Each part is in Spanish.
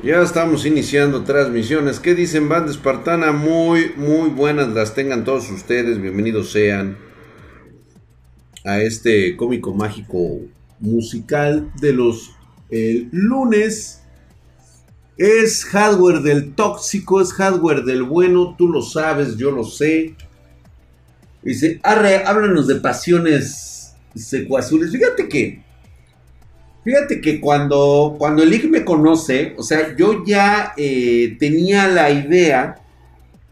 Ya estamos iniciando transmisiones. ¿Qué dicen, banda espartana? Muy, muy buenas las tengan todos ustedes. Bienvenidos sean a este cómico mágico musical de los lunes. Es hardware del tóxico, es hardware del bueno. Tú lo sabes, yo lo sé. Dice, háblanos de pasiones secuazules. Fíjate que Fíjate que cuando, cuando el IG me conoce, o sea, yo ya eh, tenía la idea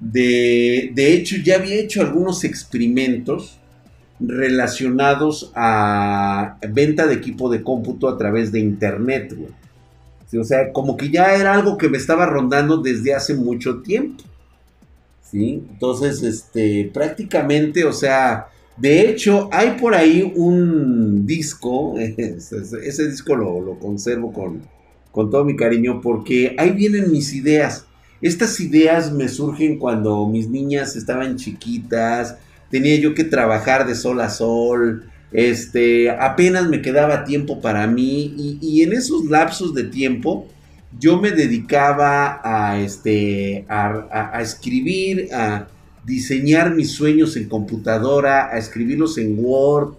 de, de hecho, ya había hecho algunos experimentos relacionados a venta de equipo de cómputo a través de internet, güey. o sea, como que ya era algo que me estaba rondando desde hace mucho tiempo. ¿Sí? Entonces, este, prácticamente, o sea, de hecho, hay por ahí un disco, ese, disco lo, conservo con, con, todo mi cariño porque ahí vienen mis ideas. Estas ideas me surgen cuando mis niñas estaban chiquitas, tenía yo que trabajar de sol a sol, este, apenas me quedaba tiempo para mí y, en esos lapsos de tiempo yo me dedicaba a, este, a escribir, a diseñar mis sueños en computadora, a escribirlos en Word.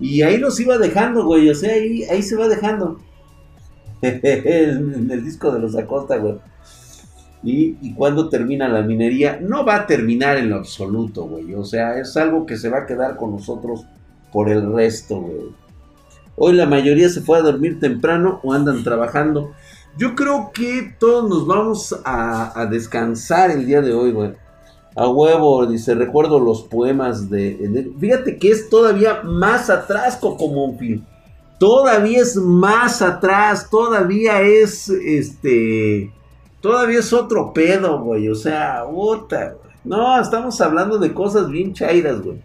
Y ahí los iba dejando, güey. O sea, ahí, ahí se va dejando. en el disco de los Acosta, güey. Y, y cuando termina la minería, no va a terminar en lo absoluto, güey. O sea, es algo que se va a quedar con nosotros por el resto, güey. Hoy la mayoría se fue a dormir temprano o andan trabajando. Yo creo que todos nos vamos a, a descansar el día de hoy, güey. A huevo, dice, recuerdo los poemas de, Fíjate que es todavía más atrás, Cocomonfil. Todavía es más atrás, todavía es, este... Todavía es otro pedo, güey. O sea, puta, No, estamos hablando de cosas bien chairas, güey.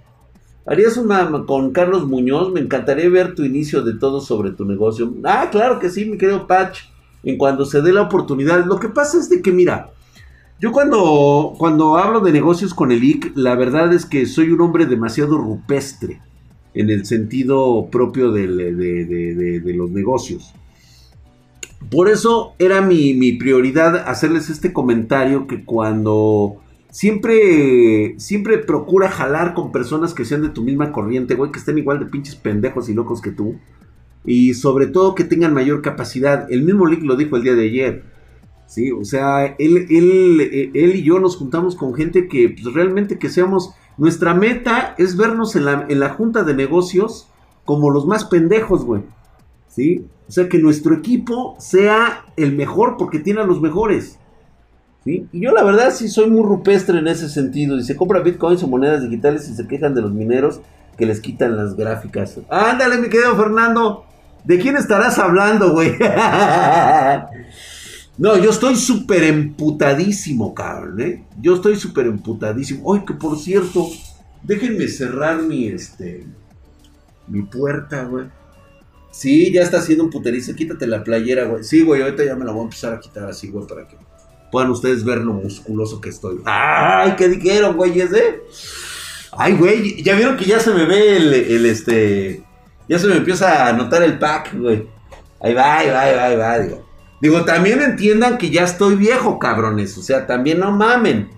Harías una con Carlos Muñoz. Me encantaría ver tu inicio de todo sobre tu negocio. Ah, claro que sí, mi querido Patch. En cuando se dé la oportunidad. Lo que pasa es de que, mira, yo cuando, cuando hablo de negocios con el IC, la verdad es que soy un hombre demasiado rupestre en el sentido propio de, los negocios. Por eso era mi, prioridad hacerles este comentario que cuando siempre, siempre procura jalar con personas que sean de tu misma corriente, güey, que estén igual de pinches pendejos y locos que tú. Y sobre todo que tengan mayor capacidad. El mismo Lick lo dijo el día de ayer. Sí, o sea, él, él, él y yo nos juntamos con gente que pues, realmente que seamos, nuestra meta es vernos en la, en la junta de negocios como los más pendejos, güey. ¿Sí? O sea, que nuestro equipo sea el mejor porque tiene a los mejores. ¿Sí? Y yo la verdad sí soy muy rupestre en ese sentido. Y se compra bitcoins o monedas digitales y se quejan de los mineros que les quitan las gráficas. Ándale, mi querido Fernando. ¿De quién estarás hablando, güey? No, yo estoy súper emputadísimo, cabrón, ¿eh? Yo estoy súper emputadísimo. Ay, que por cierto, déjenme cerrar mi, este, mi puerta, güey. Sí, ya está haciendo un puterizo. Quítate la playera, güey. Sí, güey, ahorita ya me la voy a empezar a quitar así, güey, para que puedan ustedes ver lo musculoso que estoy. ¡Ay, qué dijeron, güey, ese! Ay, güey, ya vieron que ya se me ve el, el, este... Ya se me empieza a notar el pack, güey. Ahí va, ahí va, ahí va, ahí va, digo. Digo, también entiendan que ya estoy viejo, cabrones. O sea, también no mamen.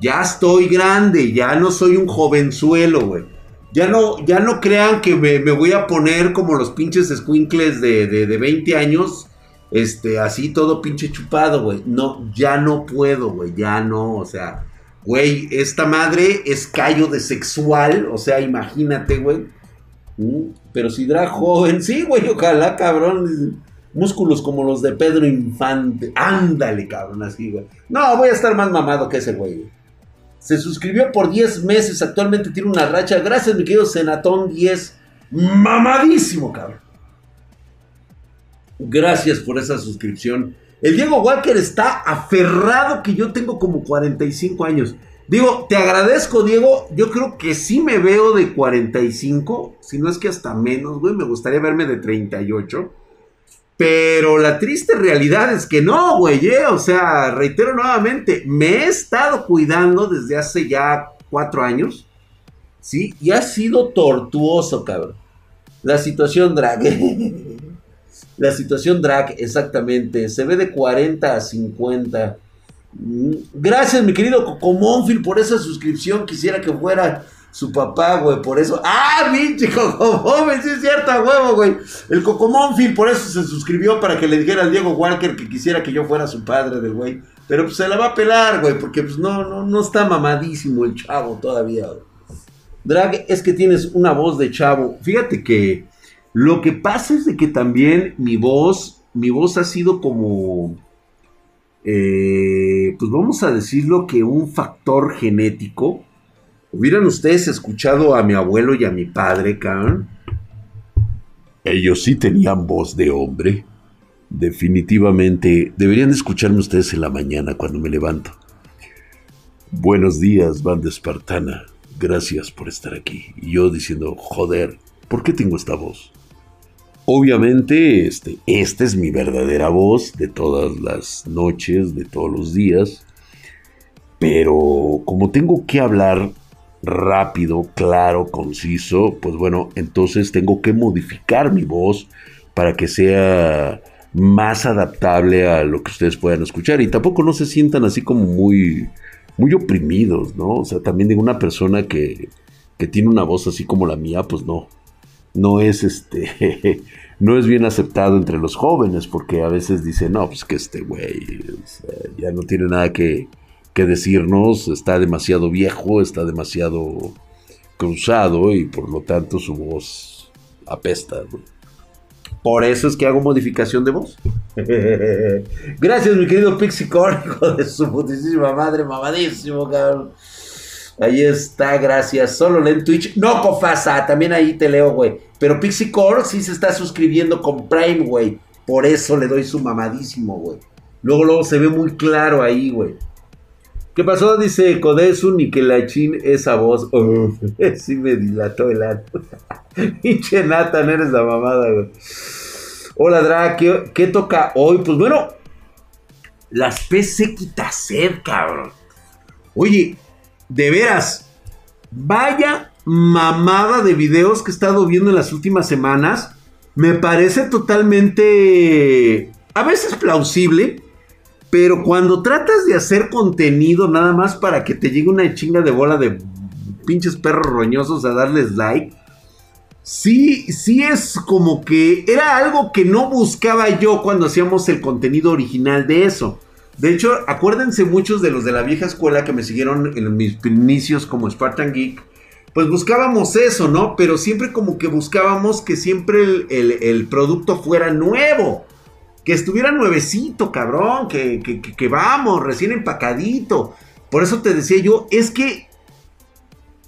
Ya estoy grande, ya no soy un jovenzuelo, güey. Ya no, ya no crean que me, voy a poner como los pinches squinkles de, de, de 20 años. Este, así todo pinche chupado, güey. No, ya no puedo, güey. Ya no, o sea. Güey, esta madre es callo de sexual. O sea, imagínate, güey. Mm, pero si drag joven, sí, güey, ojalá, cabrón músculos como los de Pedro Infante. Ándale, cabrón, así, güey. No, voy a estar más mamado que ese güey. Se suscribió por 10 meses, actualmente tiene una racha. Gracias, mi querido Senatón 10. Mamadísimo, cabrón. Gracias por esa suscripción. El Diego Walker está aferrado que yo tengo como 45 años. Digo, te agradezco, Diego. Yo creo que sí me veo de 45, si no es que hasta menos, güey. Me gustaría verme de 38. Pero la triste realidad es que no, güey, eh, o sea, reitero nuevamente, me he estado cuidando desde hace ya cuatro años, ¿sí? Y ha sido tortuoso, cabrón. La situación drag. La situación drag, exactamente. Se ve de 40 a 50. Mm, gracias, mi querido Cocomónfil, por esa suscripción. Quisiera que fuera su papá, güey, por eso. ¡Ah, pinche Cocomónfil! Sí es cierto, huevo, güey. El Cocomónfil, por eso se suscribió para que le dijera al Diego Walker que quisiera que yo fuera su padre del güey. Pero pues se la va a pelar, güey, porque pues no, no, no está mamadísimo el chavo todavía, Drag, es que tienes una voz de chavo. Fíjate que lo que pasa es de que también mi voz, mi voz ha sido como, eh, pues vamos a decirlo que un factor genético. Hubieran ustedes escuchado a mi abuelo y a mi padre, cabrón. Ellos sí tenían voz de hombre. Definitivamente deberían escucharme ustedes en la mañana cuando me levanto. Buenos días, banda espartana. Gracias por estar aquí. Y yo diciendo, joder, ¿por qué tengo esta voz? Obviamente, este, esta es mi verdadera voz de todas las noches, de todos los días. Pero como tengo que hablar rápido, claro, conciso, pues bueno, entonces tengo que modificar mi voz para que sea más adaptable a lo que ustedes puedan escuchar y tampoco no se sientan así como muy, muy oprimidos, ¿no? O sea, también de una persona que, que tiene una voz así como la mía, pues no, no es este, no es bien aceptado entre los jóvenes porque a veces dicen, no, pues que este güey ya no tiene nada que, que decirnos, está demasiado viejo, está demasiado cruzado y por lo tanto su voz apesta, ¿no? Por eso es que hago modificación de voz. Gracias, mi querido Pixie Core, hijo de su putísima madre, mamadísimo, cabrón. Ahí está, gracias. Solo leen Twitch. No, Cofasa, también ahí te leo, güey. Pero Pixie Core sí se está suscribiendo con Prime, güey. Por eso le doy su mamadísimo, güey. Luego, luego se ve muy claro ahí, güey. ¿Qué pasó? Dice Codesun y que la chin esa voz. sí me dilató el ano. Pinche Nathan, eres la mamada, güey. Hola, Dra, ¿qué, toca hoy? Pues bueno, las PC quita sed, cabrón. Oye, de veras, vaya mamada de videos que he estado viendo en las últimas semanas. Me parece totalmente, a veces plausible, pero cuando tratas de hacer contenido nada más para que te llegue una chinga de bola de pinches perros roñosos a darles like, Sí, sí es como que era algo que no buscaba yo cuando hacíamos el contenido original de eso. De hecho, acuérdense muchos de los de la vieja escuela que me siguieron en mis inicios como Spartan Geek. Pues buscábamos eso, ¿no? Pero siempre como que buscábamos que siempre el, producto fuera nuevo. Que estuviera nuevecito, cabrón. Que, que, vamos, recién empacadito. Por eso te decía yo, es que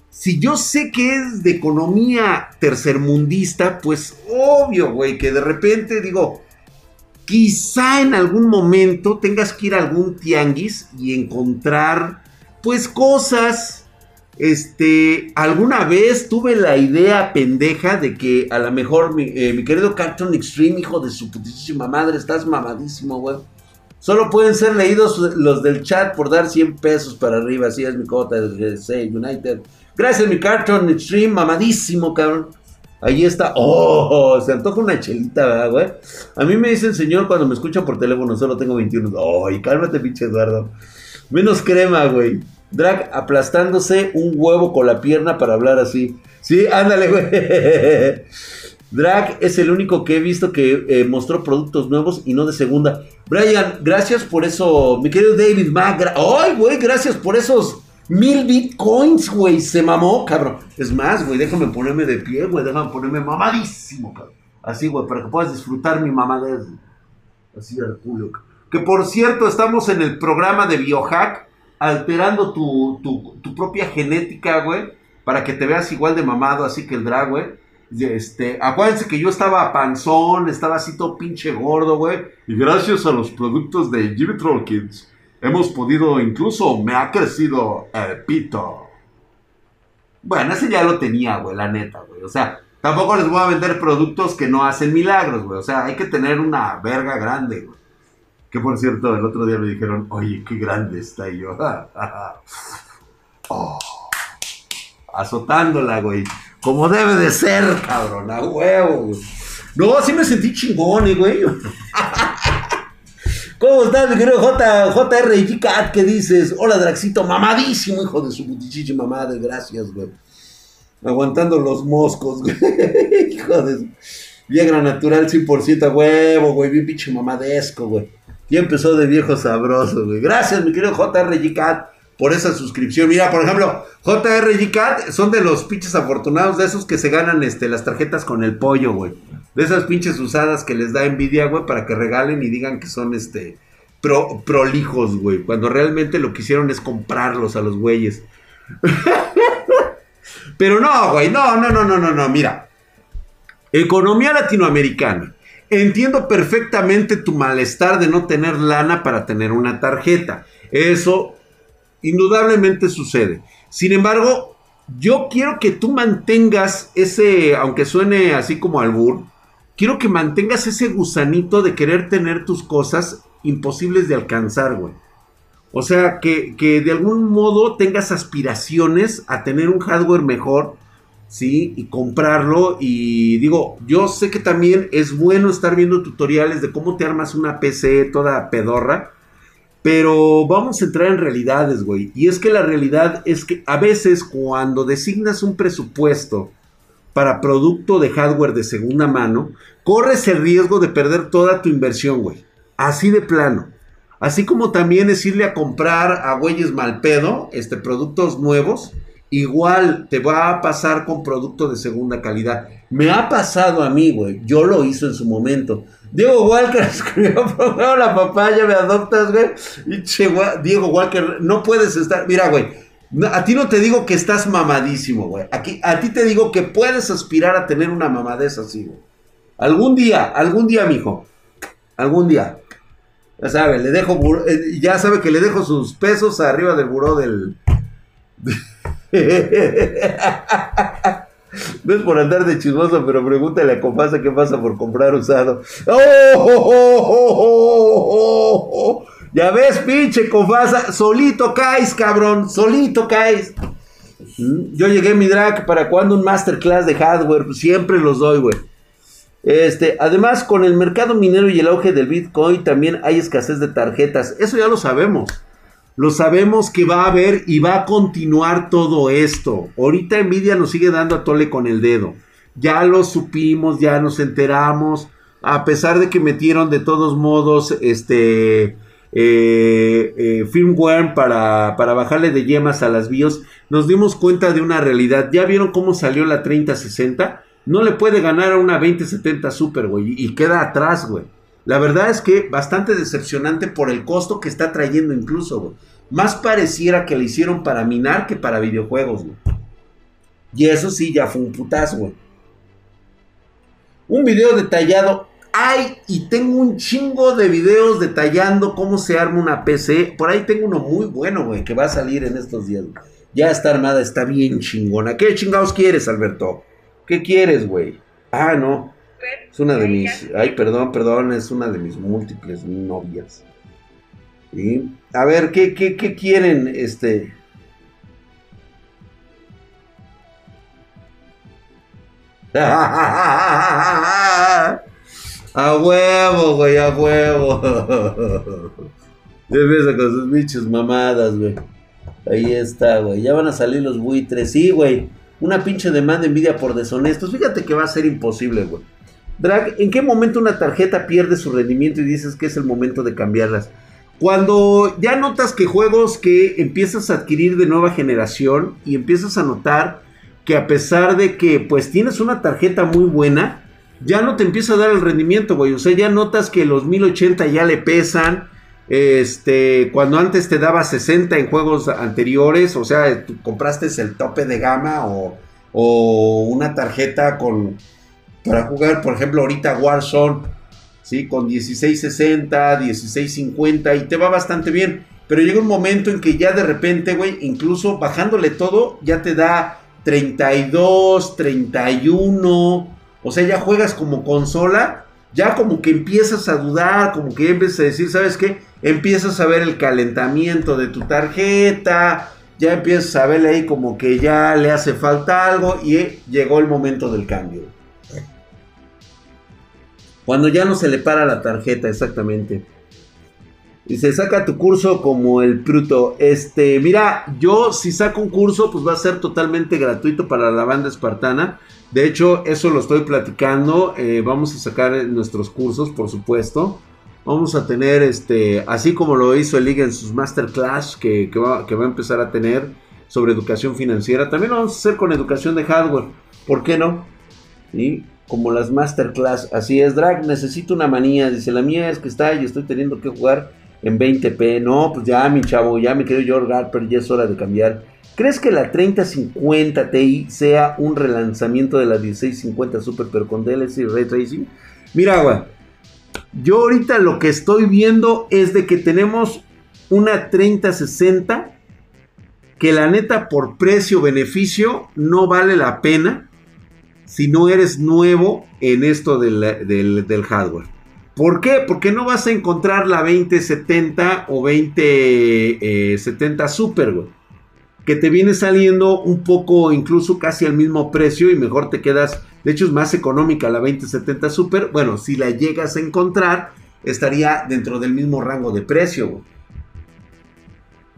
si yo sé que es de economía tercermundista, pues obvio, güey, que de repente digo, quizá en algún momento tengas que ir a algún tianguis y encontrar, pues, cosas. Este, alguna vez tuve la idea pendeja de que a lo mejor mi, eh, querido Cartoon Extreme, hijo de su putísima madre, estás mamadísimo, güey. Solo pueden ser leídos los del chat por dar 100 pesos para arriba, así es mi cota de United. Gracias, mi Cartoon Extreme, mamadísimo, cabrón. Ahí está. Oh, se antoja una chelita, ¿verdad, güey? A mí me dicen señor cuando me escuchan por teléfono, solo tengo 21. Ay, cálmate, pinche Eduardo. Menos crema, güey. Drag aplastándose un huevo con la pierna para hablar así. Sí, ándale, güey. Drag es el único que he visto que eh, mostró productos nuevos y no de segunda. Brian, gracias por eso. Mi querido David Magra. ¡Ay, güey! Gracias por esos Mil bitcoins, güey. Se mamó, cabrón. Es más, güey, déjame ponerme de pie, güey. Déjame ponerme mamadísimo, cabrón. Así, güey, para que puedas disfrutar mi mamadez. Así, Julio. Que por cierto, estamos en el programa de Biohack, alterando tu, tu, propia genética, güey, para que te veas igual de mamado, así que el drag, güey. Este, acuérdense que yo estaba panzón, estaba así todo pinche gordo, güey. Y gracias a los productos de Jimmy Troll Kids Hemos podido, incluso me ha crecido el pito. Bueno, ese ya lo tenía, güey, la neta, güey. O sea, tampoco les voy a vender productos que no hacen milagros, güey. O sea, hay que tener una verga grande, güey. Que por cierto, el otro día me dijeron, oye, qué grande está yo. oh, azotándola, güey. Como debe de ser, cabrón, a huevo. No, sí me sentí chingón, eh, güey. ¿Cómo estás, mi querido J, JRG Cat? ¿Qué dices? Hola, Draxito, mamadísimo, hijo de su putichichi mamada, gracias, güey. Aguantando los moscos, güey. hijo de su... Viagra natural 100% a huevo, güey. Bien pinche mamadesco, güey. Y empezó de viejo sabroso, güey. Gracias, mi querido JRG Cat, por esa suscripción. Mira, por ejemplo, JRG Cat son de los pinches afortunados de esos que se ganan este, las tarjetas con el pollo, güey. De esas pinches usadas que les da envidia, güey, para que regalen y digan que son este pro, prolijos, güey. Cuando realmente lo que hicieron es comprarlos a los güeyes. Pero no, güey, no, no, no, no, no, no, mira. Economía latinoamericana. Entiendo perfectamente tu malestar de no tener lana para tener una tarjeta. Eso indudablemente sucede. Sin embargo, yo quiero que tú mantengas ese, aunque suene así como albur, quiero que mantengas ese gusanito de querer tener tus cosas imposibles de alcanzar, güey. O sea, que, que, de algún modo tengas aspiraciones a tener un hardware mejor, ¿sí? Y comprarlo. Y digo, yo sé que también es bueno estar viendo tutoriales de cómo te armas una PC toda pedorra. Pero vamos a entrar en realidades, güey. Y es que la realidad es que a veces cuando designas un presupuesto para producto de hardware de segunda mano, corres el riesgo de perder toda tu inversión, güey. Así de plano. Así como también es irle a comprar a güeyes mal pedo, este, productos nuevos. Igual te va a pasar con productos de segunda calidad. Me ha pasado a mí, güey. Yo lo hizo en su momento. Diego Walker escribió, la papaya, me adoptas, güey. Diego Walker, no puedes estar. Mira, güey a ti no te digo que estás mamadísimo, güey. Aquí, a ti te digo que puedes aspirar a tener una mamadez así, güey. Algún día, algún día, mijo. Algún día. Ya sabe, le dejo, eh, ya sabe que le dejo sus pesos arriba del buró del... No es por andar de chismoso, pero pregúntale a Compasa qué pasa por comprar usado. ¡Oh! Ya ves, pinche confasa, solito caes, cabrón, solito caes. Mm, yo llegué a mi drag para cuando un masterclass de hardware, siempre los doy, güey. Este, además, con el mercado minero y el auge del Bitcoin, también hay escasez de tarjetas. Eso ya lo sabemos. Lo sabemos que va a haber y va a continuar todo esto. Ahorita Nvidia nos sigue dando a tole con el dedo. Ya lo supimos, ya nos enteramos. A pesar de que metieron de todos modos, este, eh, eh, firmware para, para, bajarle de yemas a las BIOS, nos dimos cuenta de una realidad. ¿Ya vieron cómo salió la 3060? No le puede ganar a una 2070 Super, güey, y queda atrás, güey. La verdad es que bastante decepcionante por el costo que está trayendo incluso. Más pareciera que le hicieron para minar que para videojuegos, güey. Y eso sí, ya fue un putazo, güey. Un video detallado hay y tengo un chingo de videos detallando cómo se arma una PC. Por ahí tengo uno muy bueno, güey, que va a salir en estos días. Ya está armada, está bien chingona. ¿Qué chingados quieres, Alberto? ¿Qué quieres, güey? Ah, no. Es una de mis. Ay, perdón, perdón, es una de mis múltiples novias. ¿Sí? A ver, ¿qué, qué, qué quieren? Este. A huevo, güey, a huevo. Ya empieza con sus bichos mamadas, güey. Ahí está, güey. Ya van a salir los buitres. Sí, güey. Una pinche demanda envidia por deshonestos. Fíjate que va a ser imposible, güey. Drag, ¿en qué momento una tarjeta pierde su rendimiento y dices que es el momento de cambiarlas? Cuando ya notas que juegos que empiezas a adquirir de nueva generación y empiezas a notar que a pesar de que pues tienes una tarjeta muy buena, ya no te empieza a dar el rendimiento, güey. O sea, ya notas que los 1080 ya le pesan. Este, cuando antes te daba 60 en juegos anteriores, o sea, tú compraste el tope de gama o, o una tarjeta con para jugar, por ejemplo, ahorita Warzone, ¿sí? Con 1660, 1650 y te va bastante bien. Pero llega un momento en que ya de repente, güey, incluso bajándole todo, ya te da 32, 31. O sea, ya juegas como consola, ya como que empiezas a dudar, como que empiezas a decir, ¿sabes qué? Empiezas a ver el calentamiento de tu tarjeta, ya empiezas a verle ahí como que ya le hace falta algo y llegó el momento del cambio. Cuando ya no se le para la tarjeta, exactamente. Y se saca tu curso como el Pruto. Este, mira, yo si saco un curso, pues va a ser totalmente gratuito para la banda espartana. De hecho, eso lo estoy platicando. Eh, vamos a sacar nuestros cursos, por supuesto. Vamos a tener, este, así como lo hizo el Liga en sus masterclass que, va, a empezar a tener sobre educación financiera. También lo vamos a hacer con educación de hardware. ¿Por qué no? Y como las masterclass. Así es, Drag, necesito una manía. Dice, la mía es que está y estoy teniendo que jugar en 20p. No, pues ya, mi chavo, ya me quedo George Garper, ya es hora de cambiar. ¿Crees que la 3050 Ti sea un relanzamiento de la 1650 Super pero con DLC y Ray Tracing? Mira, güey. Yo ahorita lo que estoy viendo es de que tenemos una 3060 que la neta por precio-beneficio no vale la pena si no eres nuevo en esto del, del hardware. ¿Por qué? Porque no vas a encontrar la 2070 o 2070 eh, Super, güey. Que te viene saliendo un poco, incluso casi al mismo precio y mejor te quedas. De hecho, es más económica la 2070 Super. Bueno, si la llegas a encontrar, estaría dentro del mismo rango de precio,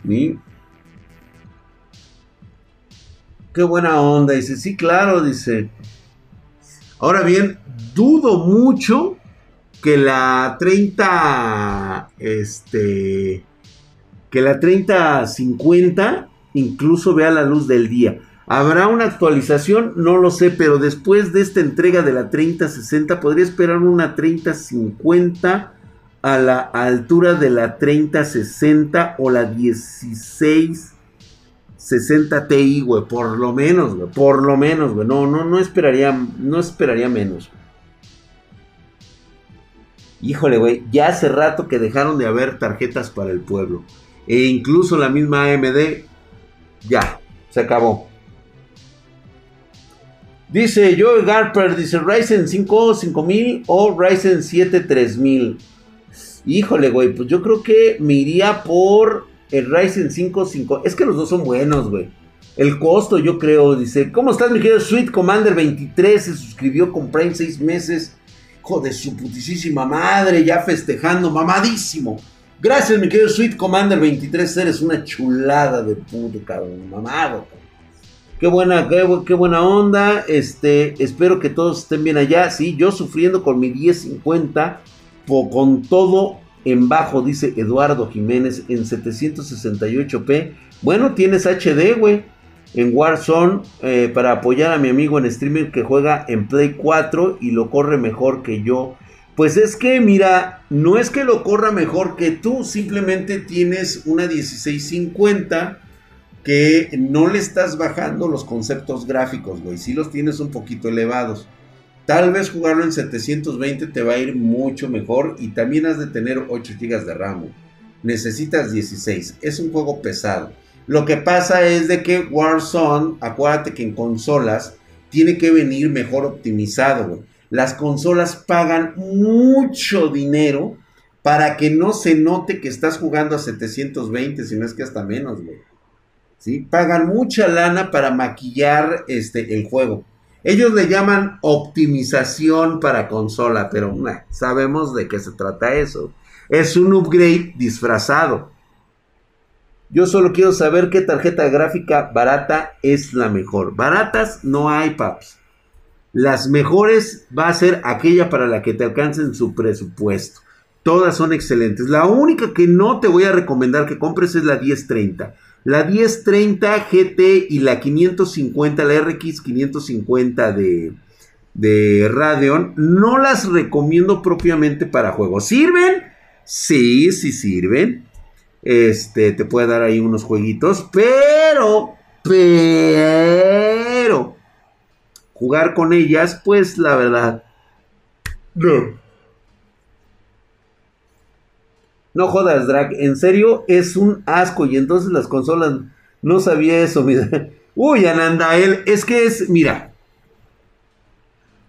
güey. Qué buena onda, dice. Sí, claro, dice. Ahora bien, dudo mucho que la 30, este, que la 3050 incluso vea la luz del día. ¿Habrá una actualización? No lo sé, pero después de esta entrega de la 3060 podría esperar una 3050 a la altura de la 3060 o la 1660 Ti, güey, por lo menos, güey, por lo menos, güey. No, no, no esperaría, no esperaría menos. Híjole, güey, ya hace rato que dejaron de haber tarjetas para el pueblo. E incluso la misma AMD, ya, se acabó. Dice Joe Garper, dice Ryzen 5 5000 o Ryzen 7 3000. Híjole, güey, pues yo creo que me iría por el Ryzen 5 5. Es que los dos son buenos, güey. El costo, yo creo, dice, ¿cómo estás, mi querido Sweet Commander 23? Se suscribió con Prime 6 meses. Hijo de su putísima madre, ya festejando, mamadísimo. Gracias, mi querido Sweet Commander 23, eres una chulada de puto, cabrón, mamado. Qué buena, qué, buena onda. Este, espero que todos estén bien allá. Sí, yo sufriendo con mi 1050, con todo en bajo, dice Eduardo Jiménez, en 768p. Bueno, tienes HD, güey en Warzone eh, para apoyar a mi amigo en streaming que juega en Play 4 y lo corre mejor que yo. Pues es que, mira, no es que lo corra mejor que tú, simplemente tienes una 1650 que no le estás bajando los conceptos gráficos, güey. Sí los tienes un poquito elevados. Tal vez jugarlo en 720 te va a ir mucho mejor y también has de tener 8 GB de RAM. Necesitas 16. Es un juego pesado. Lo que pasa es de que Warzone, acuérdate que en consolas tiene que venir mejor optimizado, Las consolas pagan mucho dinero para que no se note que estás jugando a 720, si no es que hasta menos, güey. ¿Sí? Pagan mucha lana para maquillar este, el juego. Ellos le llaman optimización para consola, pero sabemos de qué se trata eso. Es un upgrade disfrazado. Yo solo quiero saber qué tarjeta gráfica barata es la mejor. Baratas no hay, paps. Las mejores va a ser aquella para la que te alcancen su presupuesto. Todas son excelentes. La única que no te voy a recomendar que compres es la 1030. La 1030 GT y la 550, la RX 550 de, de Radeon, no las recomiendo propiamente para juegos. ¿Sirven? Sí, sí sirven. Este, te puede dar ahí unos jueguitos, pero, pero, jugar con ellas, pues la verdad, no. No jodas, Drag, en serio es un asco y entonces las consolas no sabía eso, mira. Uy, Anandael, es que es, mira,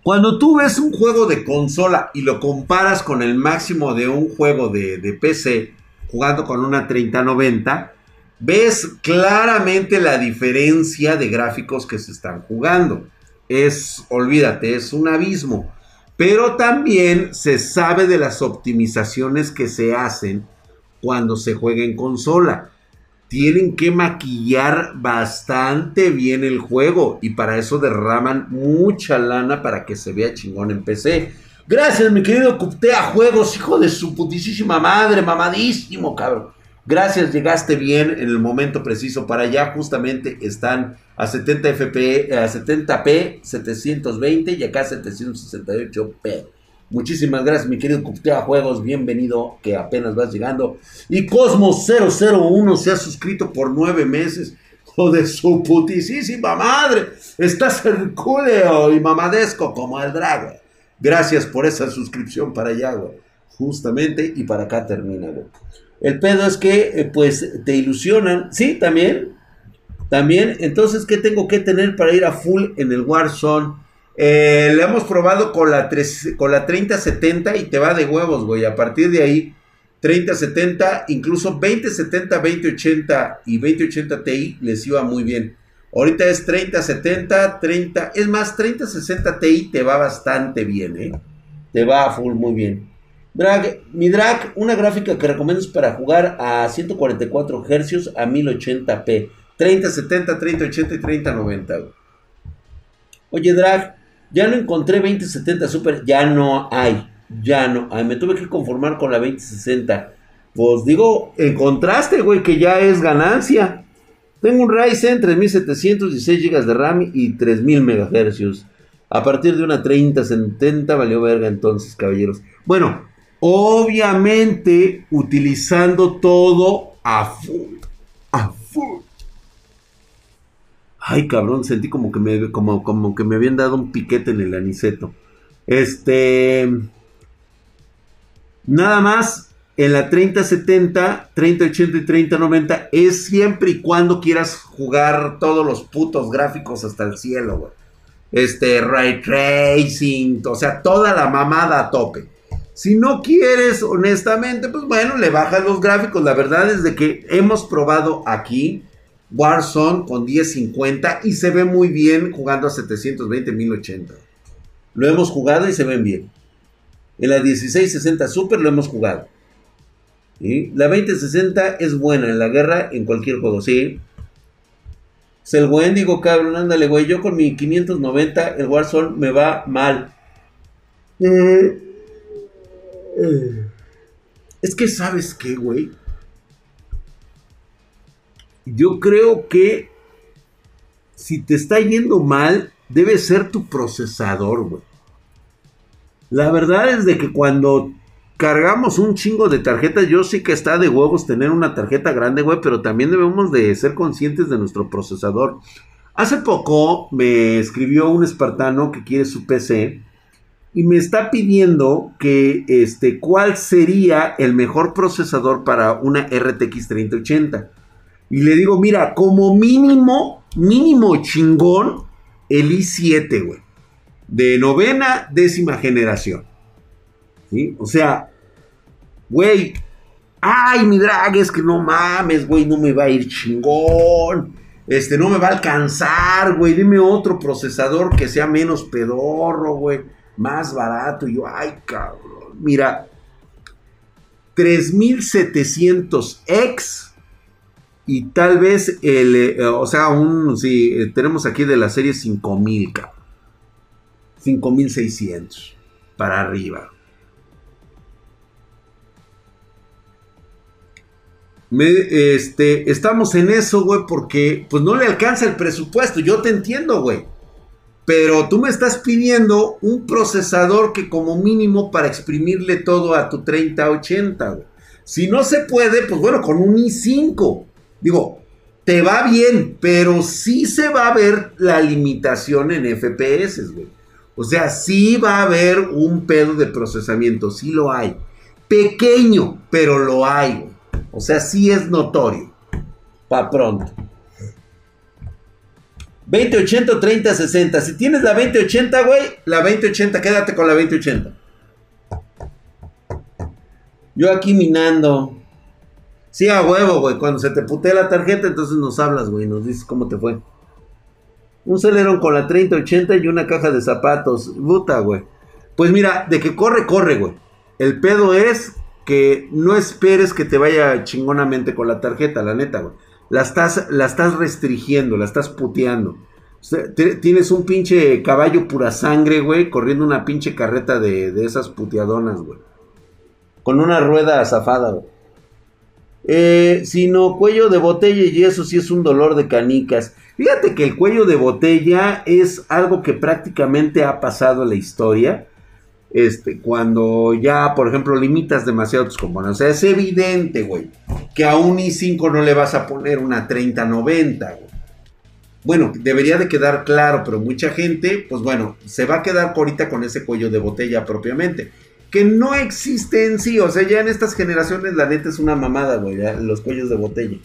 cuando tú ves un juego de consola y lo comparas con el máximo de un juego de, de PC, jugando con una 3090, ves claramente la diferencia de gráficos que se están jugando. Es, olvídate, es un abismo. Pero también se sabe de las optimizaciones que se hacen cuando se juega en consola. Tienen que maquillar bastante bien el juego y para eso derraman mucha lana para que se vea chingón en PC. Gracias, mi querido Cuptea Juegos, hijo de su putísima madre, mamadísimo, cabrón. Gracias, llegaste bien en el momento preciso para allá. Justamente están a 70 FP, a 70p, 720 y acá 768p. Muchísimas gracias, mi querido Cuptea Juegos. Bienvenido, que apenas vas llegando. Y Cosmos 001 se ha suscrito por nueve meses. Joder, su putísima madre. Estás hercúleo y mamadesco como el dragón. Gracias por esa suscripción para allá. Justamente, y para acá termina, güey. El pedo es que, eh, pues, te ilusionan. Sí, también. También. Entonces, ¿qué tengo que tener para ir a full en el Warzone? Eh, le hemos probado con la, con la 3070 y te va de huevos, güey. A partir de ahí, 3070, incluso 2070, 2080 y 2080 Ti les iba muy bien. Ahorita es 3070, 30, es más, 3060 Ti te va bastante bien, ¿eh? Te va a full muy bien. Drag, mi drag, una gráfica que recomiendas para jugar a 144 Hz a 1080p. 3070, 3080 y 3090. Oye, drag, ya no encontré 2070 Super, ya no hay. Ya no hay. Me tuve que conformar con la 2060. Pues digo, encontraste, güey, que ya es ganancia. Tengo un Ryzen 3716 GB de RAM y 3000 MHz. A partir de una 3070 valió verga entonces, caballeros. Bueno, obviamente utilizando todo a full. A full. Ay, cabrón, sentí como que me, como, como que me habían dado un piquete en el aniceto. Este. Nada más en la 3070, 3080 y 3090 es siempre y cuando quieras jugar todos los putos gráficos hasta el cielo. Este, ray tracing, o sea, toda la mamada a tope. Si no quieres, honestamente, pues bueno, le bajas los gráficos. La verdad es de que hemos probado aquí Warzone con 1050 y se ve muy bien jugando a 720 1080. Lo hemos jugado y se ven bien. En la 1660 Super lo hemos jugado. La 2060 es buena en la guerra, en cualquier juego, sí. Es el buen, digo, cabrón, ándale, güey. Yo con mi 590, el Warzone me va mal. Eh, eh. Es que, ¿sabes qué, güey? Yo creo que si te está yendo mal, debe ser tu procesador, güey. La verdad es de que cuando cargamos un chingo de tarjetas. Yo sé que está de huevos tener una tarjeta grande, güey, pero también debemos de ser conscientes de nuestro procesador. Hace poco me escribió un espartano que quiere su PC y me está pidiendo que este cuál sería el mejor procesador para una RTX 3080. Y le digo, mira, como mínimo, mínimo chingón, el i7, güey. De novena, décima generación. ¿Sí? O sea, güey, ay, mi drag, es que no mames, güey, no me va a ir chingón. Este, no me va a alcanzar, güey. Dime otro procesador que sea menos pedorro, güey. Más barato. Y yo, ay, cabrón. Mira, 3700X. Y tal vez el, eh, o sea, un, sí, eh, tenemos aquí de la serie 5000, cabrón. 5600 para arriba. este, estamos en eso, güey, porque pues no le alcanza el presupuesto. Yo te entiendo, güey. Pero tú me estás pidiendo un procesador que como mínimo para exprimirle todo a tu 3080, güey. Si no se puede, pues bueno, con un i5. Digo, te va bien, pero sí se va a ver la limitación en FPS, güey. O sea, sí va a haber un pedo de procesamiento, sí lo hay. Pequeño, pero lo hay. O sea, sí es notorio. Pa' pronto. 2080 o 3060. Si tienes la 2080, güey, la 2080, quédate con la 2080. Yo aquí minando. Sí, a huevo, güey. Cuando se te putee la tarjeta, entonces nos hablas, güey. Nos dices cómo te fue. Un Celeron con la 3080 y una caja de zapatos. Puta, güey. Pues mira, de que corre, corre, güey. El pedo es que no esperes que te vaya chingonamente con la tarjeta, la neta, güey. La estás, estás restringiendo, la estás puteando. Tienes un pinche caballo pura sangre, güey, corriendo una pinche carreta de, de esas puteadonas, güey. Con una rueda azafada, güey. Eh, sino cuello de botella y eso sí es un dolor de canicas. Fíjate que el cuello de botella es algo que prácticamente ha pasado en la historia. Este, cuando ya, por ejemplo, limitas demasiado tus componentes. O sea, es evidente, güey, que a un i5 no le vas a poner una 3090, güey. Bueno, debería de quedar claro, pero mucha gente, pues bueno, se va a quedar ahorita con ese cuello de botella propiamente. Que no existe en sí, o sea, ya en estas generaciones la neta es una mamada, güey, los cuellos de botella.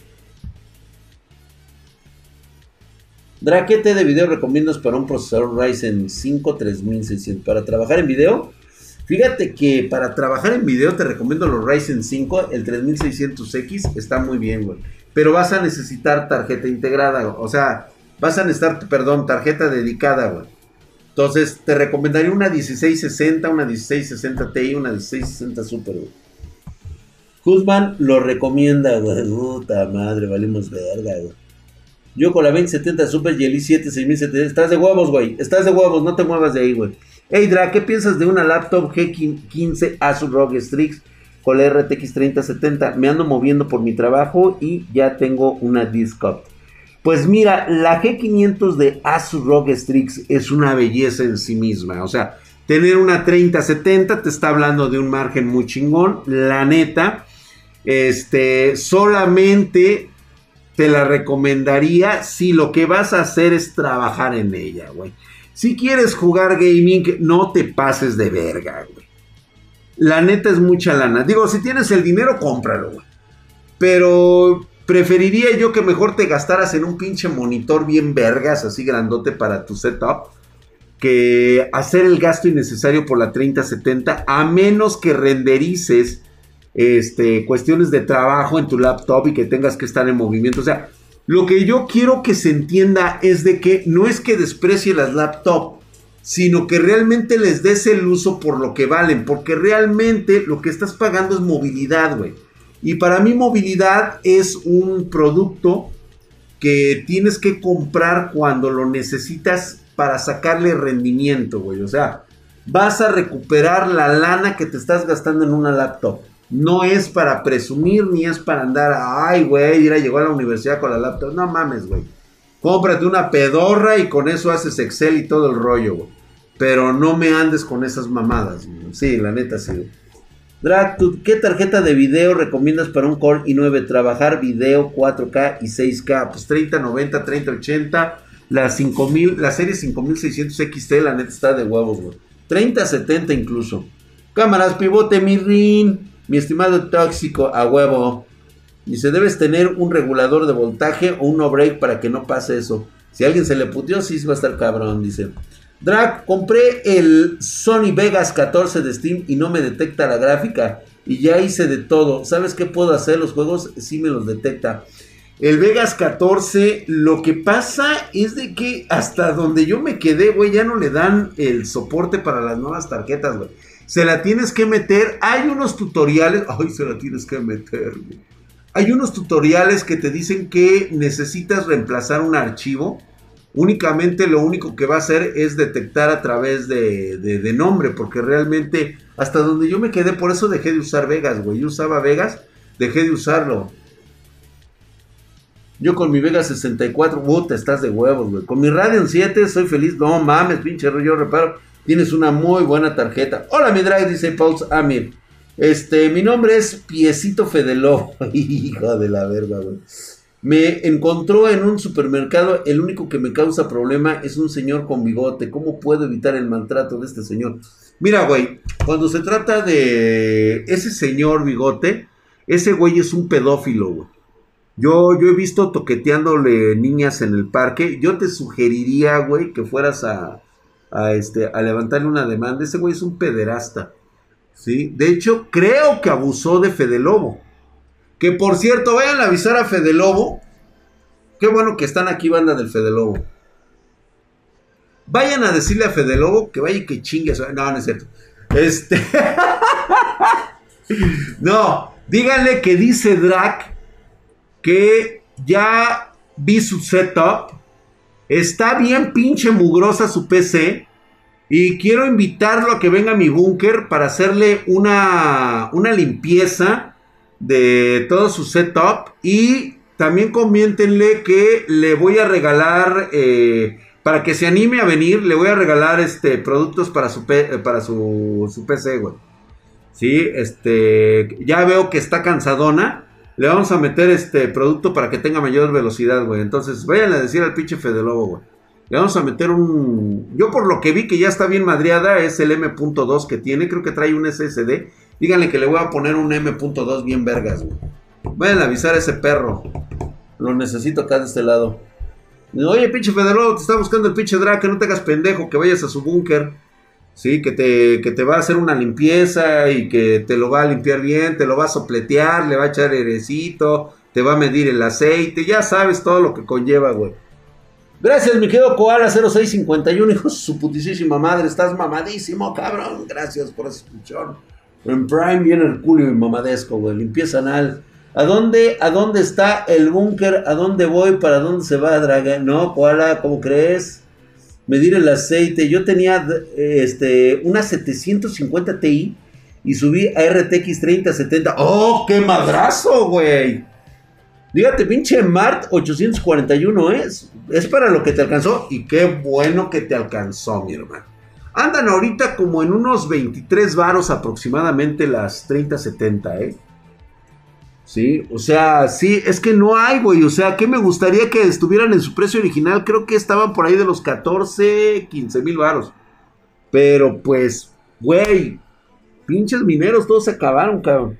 Draquete de video recomiendas para un procesador Ryzen 5 3600 para trabajar en video. Fíjate que para trabajar en video te recomiendo los Ryzen 5, el 3600X está muy bien, güey. Pero vas a necesitar tarjeta integrada, o sea, vas a necesitar, perdón, tarjeta dedicada, güey. Entonces, te recomendaría una 1660, una 1660 Ti, una 1660 Super, güey. Guzmán lo recomienda, güey. Puta madre, valimos verga, güey. Yo con la 2070 Super y el i7 6700. Estás de huevos, güey. Estás de huevos, no te muevas de ahí, güey. Hey, Dra, ¿qué piensas de una laptop G15 Asus ROG Strix con la RTX 3070? Me ando moviendo por mi trabajo y ya tengo una Discord. Pues mira, la G500 de Asus ROG Strix es una belleza en sí misma. O sea, tener una 3070 te está hablando de un margen muy chingón. La neta, este, solamente te la recomendaría si lo que vas a hacer es trabajar en ella, güey. Si quieres jugar gaming, no te pases de verga, güey. La neta es mucha lana. Digo, si tienes el dinero, cómpralo, güey. Pero Preferiría yo que mejor te gastaras en un pinche monitor bien vergas, así grandote para tu setup, que hacer el gasto innecesario por la 3070, a menos que renderices este, cuestiones de trabajo en tu laptop y que tengas que estar en movimiento. O sea, lo que yo quiero que se entienda es de que no es que desprecie las laptops, sino que realmente les des el uso por lo que valen, porque realmente lo que estás pagando es movilidad, güey. Y para mí movilidad es un producto que tienes que comprar cuando lo necesitas para sacarle rendimiento, güey. O sea, vas a recuperar la lana que te estás gastando en una laptop. No es para presumir ni es para andar, ay, güey, ir a llegó a la universidad con la laptop. No mames, güey. Cómprate una pedorra y con eso haces Excel y todo el rollo, güey. Pero no me andes con esas mamadas. Sí, la neta sí. Drag, ¿qué tarjeta de video recomiendas para un Core i9? Trabajar video 4K y 6K. Pues 3090, 3080. La 5000, la serie 5600 XT, la neta está de huevos, güey. 3070 incluso. Cámaras, pivote, mi rin. Mi estimado tóxico, a huevo. Dice, debes tener un regulador de voltaje o un no break para que no pase eso. Si alguien se le puteó, sí va a estar cabrón, dice. Drag, compré el Sony Vegas 14 de Steam y no me detecta la gráfica. Y ya hice de todo. ¿Sabes qué puedo hacer? Los juegos sí me los detecta. El Vegas 14, lo que pasa es de que hasta donde yo me quedé, güey, ya no le dan el soporte para las nuevas tarjetas, güey. Se la tienes que meter. Hay unos tutoriales. Ay, se la tienes que meter, güey. Hay unos tutoriales que te dicen que necesitas reemplazar un archivo únicamente lo único que va a hacer es detectar a través de, nombre, porque realmente hasta donde yo me quedé, por eso dejé de usar Vegas, güey. Yo usaba Vegas, dejé de usarlo. Yo con mi Vegas 64, puta, estás de huevos, güey. Con mi Radeon 7 soy feliz. No mames, pinche rollo, reparo. Tienes una muy buena tarjeta. Hola, mi drag, dice Pauls Amir. Este, mi nombre es Piecito Fedelo. Hijo de la verga, güey. Me encontró en un supermercado, el único que me causa problema es un señor con bigote. ¿Cómo puedo evitar el maltrato de este señor? Mira, güey, cuando se trata de ese señor bigote, ese güey es un pedófilo, güey. Yo, yo he visto toqueteándole niñas en el parque. Yo te sugeriría, güey, que fueras a, a, este, a levantarle una demanda. Ese güey es un pederasta. ¿sí? De hecho, creo que abusó de Fede Lobo. Que por cierto, vayan a avisar a Fede Lobo. Qué bueno que están aquí, banda del Fede Lobo. Vayan a decirle a Fede Lobo que vaya y que chingue. No, no es cierto. Este. no, díganle que dice Drac que ya vi su setup. Está bien pinche mugrosa su PC. Y quiero invitarlo a que venga a mi búnker para hacerle una, una limpieza de todo su setup. Y también comiéntenle que le voy a regalar, eh, para que se anime a venir, le voy a regalar este, productos para su, para su, su PC, güey. Sí, este, ya veo que está cansadona. Le vamos a meter este producto para que tenga mayor velocidad, güey. Entonces, vayan a decir al pinche Fede Lobo, güey. Le vamos a meter un... Yo por lo que vi que ya está bien madreada es el M.2 que tiene. Creo que trae un SSD. Díganle que le voy a poner un M.2 bien vergas, güey. Vayan a avisar a ese perro. Lo necesito acá de este lado. Oye, pinche Federero, te está buscando el pinche Drake, no te hagas pendejo, que vayas a su búnker. Sí, que te, que te va a hacer una limpieza y que te lo va a limpiar bien, te lo va a sopletear, le va a echar herecito, te va a medir el aceite, ya sabes todo lo que conlleva, güey. Gracias, mi querido Koala 0651, hijo de su putísima madre, estás mamadísimo, cabrón. Gracias por esa suscripción. En Prime viene el culo y mamadesco, güey. Limpieza anal. ¿A dónde, ¿A dónde está el búnker? ¿A dónde voy? ¿Para dónde se va a dragar? No, Koala, ¿cómo crees? Medir el aceite. Yo tenía este, una 750 Ti y subí a RTX 3070. ¡Oh, qué madrazo, güey! Dígate, pinche Mart 841 es. Es para lo que te alcanzó. Y qué bueno que te alcanzó, mi hermano. Andan ahorita como en unos 23 varos aproximadamente las 3070, ¿eh? Sí, o sea, sí, es que no hay, güey. O sea, que me gustaría que estuvieran en su precio original. Creo que estaban por ahí de los 14, 15 mil varos. Pero pues, güey, pinches mineros todos se acabaron, cabrón.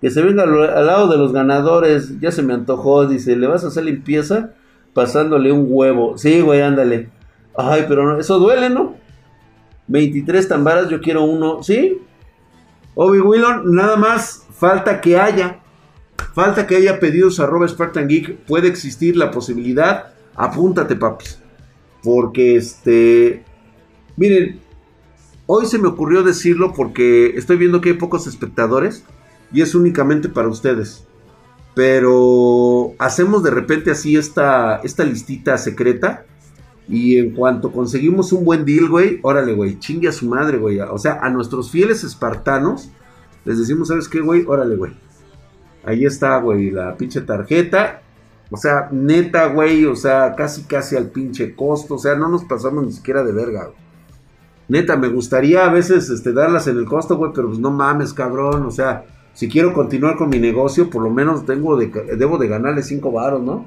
Que se venga al, lado de los ganadores. Ya se me antojó. Dice, ¿le vas a hacer limpieza? Pasándole un huevo. Sí, güey, ándale. Ay, pero eso duele, ¿no? 23 tambaras, yo quiero uno. ¿Sí? Obi Willon, nada más falta que haya. Falta que haya pedidos a Robert Spartan Geek. Puede existir la posibilidad. Apúntate, papis. Porque este. Miren, hoy se me ocurrió decirlo porque estoy viendo que hay pocos espectadores y es únicamente para ustedes. Pero hacemos de repente así esta, esta listita secreta. Y en cuanto conseguimos un buen deal, güey, órale, güey, chingue a su madre, güey. O sea, a nuestros fieles espartanos les decimos, ¿sabes qué, güey? Órale, güey. Ahí está, güey, la pinche tarjeta. O sea, neta, güey, o sea, casi, casi al pinche costo. O sea, no nos pasamos ni siquiera de verga. Neta, me gustaría a veces este, darlas en el costo, güey, pero pues no mames, cabrón. O sea, si quiero continuar con mi negocio, por lo menos tengo de, debo de ganarle 5 varos, ¿no?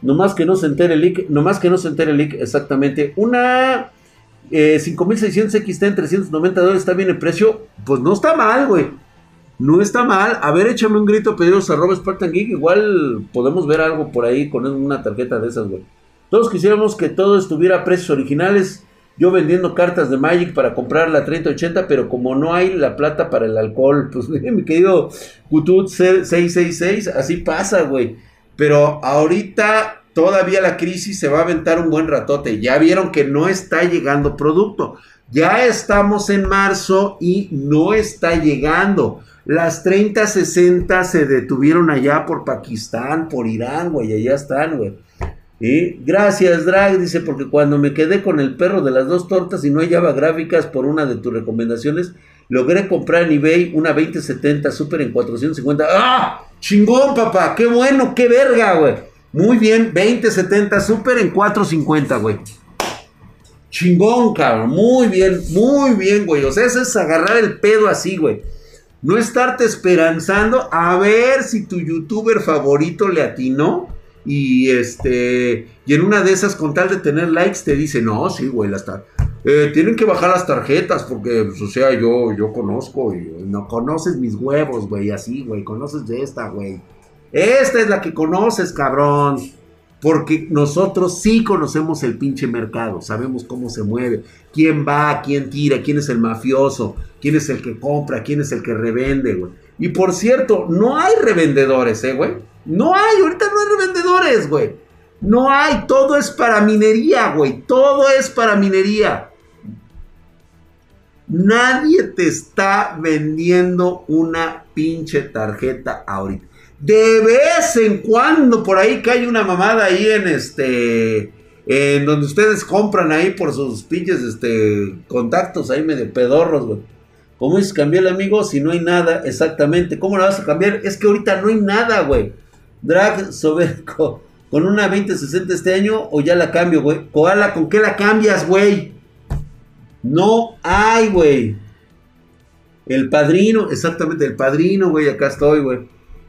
más que no se entere el no más que no se entere el exactamente. Una eh, 5600 XT en 390 dólares está bien el precio. Pues no está mal, güey. No está mal. A ver, échame un grito, pedidos a Spartan Geek. Igual podemos ver algo por ahí con una tarjeta de esas, güey. Todos quisiéramos que todo estuviera a precios originales. Yo vendiendo cartas de Magic para comprar la 3080, pero como no hay la plata para el alcohol, pues mi querido Kutut 666, así pasa, güey. Pero ahorita todavía la crisis se va a aventar un buen ratote. Ya vieron que no está llegando producto. Ya estamos en marzo y no está llegando. Las 30-60 se detuvieron allá por Pakistán, por Irán, güey. Allá están, güey. Gracias, Drag, dice, porque cuando me quedé con el perro de las dos tortas y no hallaba gráficas por una de tus recomendaciones, logré comprar en eBay una 2070 Super en 450. ¡Ah! Chingón, papá, qué bueno, qué verga, güey. Muy bien, 2070 Super en 450, güey. Chingón, cabrón. Muy bien, muy bien, güey. O sea, eso es agarrar el pedo así, güey. No estarte esperanzando a ver si tu youtuber favorito le atinó y este, y en una de esas, con tal de tener likes, te dice, no, sí, güey, las eh, tienen que bajar las tarjetas, porque, pues, o sea, yo, yo conozco, y no conoces mis huevos, güey, así, güey, conoces de esta, güey. Esta es la que conoces, cabrón. Porque nosotros sí conocemos el pinche mercado, sabemos cómo se mueve, quién va, quién tira, quién es el mafioso, quién es el que compra, quién es el que revende, güey. Y por cierto, no hay revendedores, eh, güey. No hay, ahorita no hay revendedores, güey. No hay, todo es para minería, güey. Todo es para minería. Nadie te está vendiendo una pinche tarjeta ahorita. De vez en cuando por ahí cae una mamada ahí en este. En donde ustedes compran ahí por sus pinches este, contactos ahí medio pedorros, güey. ¿Cómo es cambiar el amigo si no hay nada? Exactamente. ¿Cómo la vas a cambiar? Es que ahorita no hay nada, güey. Drag Soberco. ¿Con una 2060 este año o ya la cambio, güey? Koala, ¿con qué la cambias, güey? No hay, güey. El padrino, exactamente, el padrino, güey, acá estoy, güey.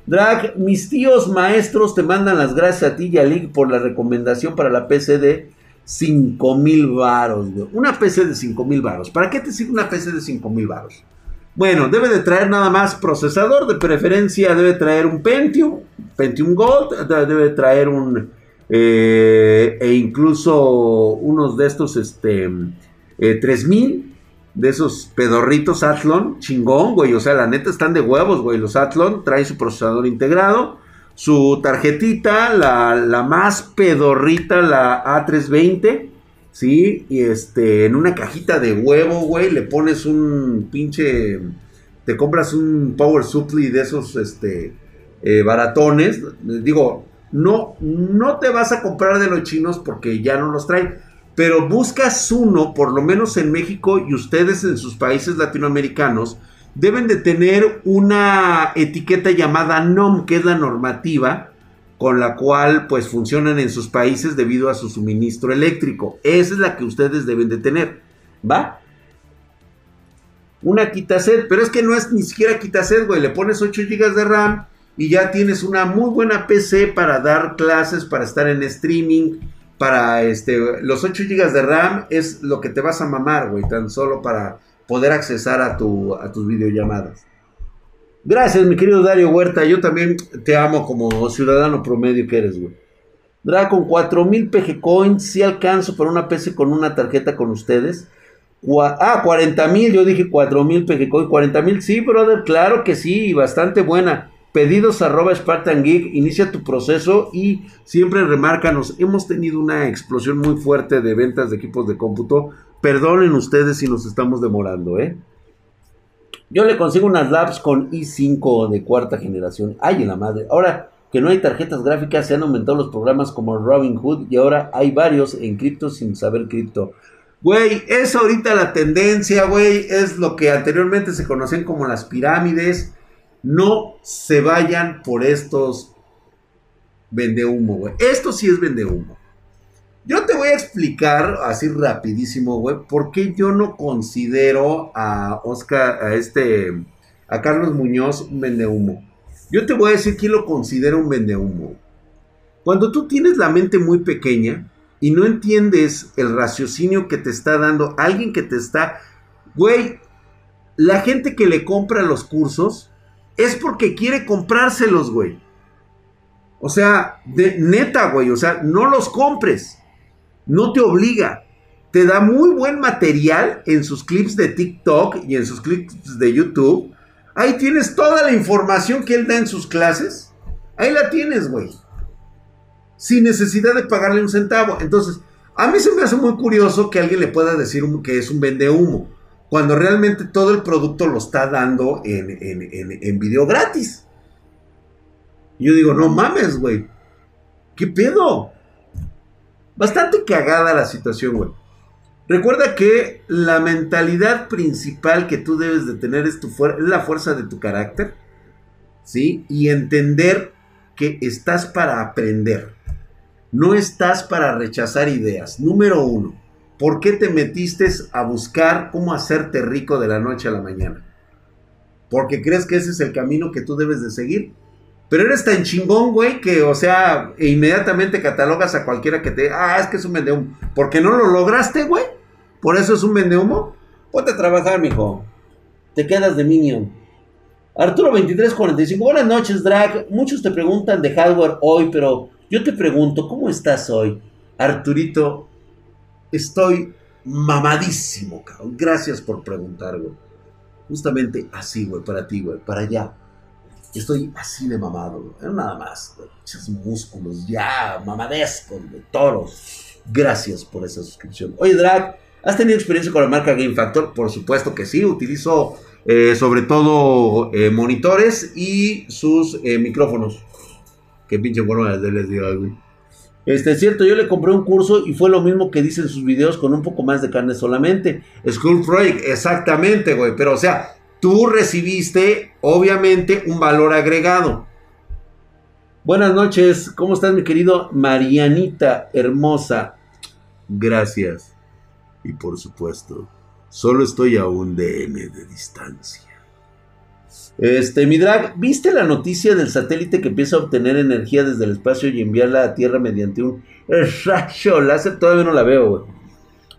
Drag, mis tíos maestros te mandan las gracias a ti y a por la recomendación para la PC de 5 mil varos. Una PC de 5 mil varos. ¿Para qué te sirve una PC de 5 mil varos? Bueno, debe de traer nada más procesador, de preferencia debe traer un Pentium, Pentium Gold, debe traer un, eh, e incluso unos de estos, este, 3000, eh, de esos pedorritos Athlon, chingón, güey, o sea, la neta están de huevos, güey, los Athlon, trae su procesador integrado, su tarjetita, la, la más pedorrita, la A320, ¿sí? Y este, en una cajita de huevo, güey, le pones un pinche, te compras un Power Supply de esos, este, eh, baratones. Digo, no, no te vas a comprar de los chinos porque ya no los traen. Pero buscas uno, por lo menos en México y ustedes en sus países latinoamericanos, deben de tener una etiqueta llamada NOM, que es la normativa con la cual pues funcionan en sus países debido a su suministro eléctrico. Esa es la que ustedes deben de tener, ¿va? Una quitased, pero es que no es ni siquiera quitased, güey, le pones 8 GB de RAM y ya tienes una muy buena PC para dar clases, para estar en streaming, para este los 8 GB de RAM es lo que te vas a mamar, güey, tan solo para poder accesar a tu a tus videollamadas. Gracias, mi querido Dario Huerta. Yo también te amo como ciudadano promedio que eres, güey. Dra con 4000 PG Coins, si alcanzo para una PC con una tarjeta con ustedes. ah, 40 mil, yo dije 4000 PG Coins. 40 mil, sí, brother, claro que sí, bastante buena. Pedidos arroba Spartan Geek, inicia tu proceso y siempre remárcanos. Hemos tenido una explosión muy fuerte de ventas de equipos de cómputo. Perdonen ustedes si nos estamos demorando, ¿eh? Yo le consigo unas labs con i5 de cuarta generación. Ay, en la madre. Ahora que no hay tarjetas gráficas, se han aumentado los programas como Robinhood y ahora hay varios en cripto sin saber cripto. Güey, es ahorita la tendencia, güey. Es lo que anteriormente se conocían como las pirámides. No se vayan por estos vende humo, güey. Esto sí es vende humo. Yo te voy a explicar así rapidísimo, güey, por qué yo no considero a Oscar, a este, a Carlos Muñoz un vendehumo. Yo te voy a decir quién lo considera un vendehumo. Cuando tú tienes la mente muy pequeña y no entiendes el raciocinio que te está dando alguien que te está, güey, la gente que le compra los cursos es porque quiere comprárselos, güey. O sea, de neta, güey, o sea, no los compres no te obliga. Te da muy buen material en sus clips de TikTok y en sus clips de YouTube. Ahí tienes toda la información que él da en sus clases. Ahí la tienes, güey. Sin necesidad de pagarle un centavo. Entonces, a mí se me hace muy curioso que alguien le pueda decir que es un vende humo. Cuando realmente todo el producto lo está dando en, en video gratis. Yo digo, no mames, güey. ¿Qué pedo? Bastante cagada la situación, güey. Recuerda que la mentalidad principal que tú debes de tener es, tu es la fuerza de tu carácter, ¿sí? Y entender que estás para aprender. No estás para rechazar ideas. Número uno, ¿por qué te metiste a buscar cómo hacerte rico de la noche a la mañana? ¿Porque crees que ese es el camino que tú debes de seguir? Pero eres tan chingón, güey, que, o sea, inmediatamente catalogas a cualquiera que te. Ah, es que es un vendehumo. Porque no lo lograste, güey. Por eso es un vendehumo. Ponte a trabajar, mijo. Te quedas de Minion. Arturo 2345. Buenas noches, Drag. Muchos te preguntan de hardware hoy, pero yo te pregunto, ¿cómo estás hoy? Arturito, estoy mamadísimo, cabrón. Gracias por preguntar, güey. Justamente así, güey, para ti, güey, para allá. Estoy así de mamado, nada más. Esos músculos ya mamadescos de toros. Gracias por esa suscripción. Oye, Drag, ¿has tenido experiencia con la marca Game Factor? Por supuesto que sí. Utilizo eh, sobre todo eh, monitores y sus eh, micrófonos. Qué pinche de les digo, güey. Este, es cierto, yo le compré un curso y fue lo mismo que dice en sus videos con un poco más de carne solamente. School Project, exactamente, güey. Pero, o sea, tú recibiste, obviamente, un valor agregado. Buenas noches, ¿cómo estás, mi querido Marianita hermosa? Gracias. Y por supuesto, solo estoy a un DM de distancia. Este, mi drag, ¿viste la noticia del satélite que empieza a obtener energía desde el espacio y enviarla a Tierra mediante un rayo láser? Todavía no la veo, güey.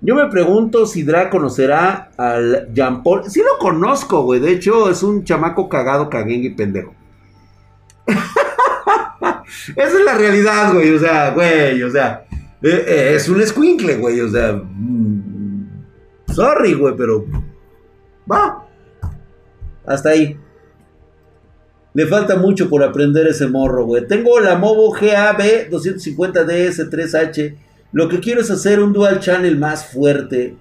Yo me pregunto si Drag conocerá al Jean Paul. Sí lo conozco, güey. De hecho, es un chamaco cagado, caguengue y pendejo. Esa es la realidad, güey. O sea, güey, o sea, eh, eh, es un squinkle, güey. O sea, mm, sorry, güey, pero va. Hasta ahí. Le falta mucho por aprender ese morro, güey. Tengo la Movo GAB 250DS3H. Lo que quiero es hacer un dual channel más fuerte.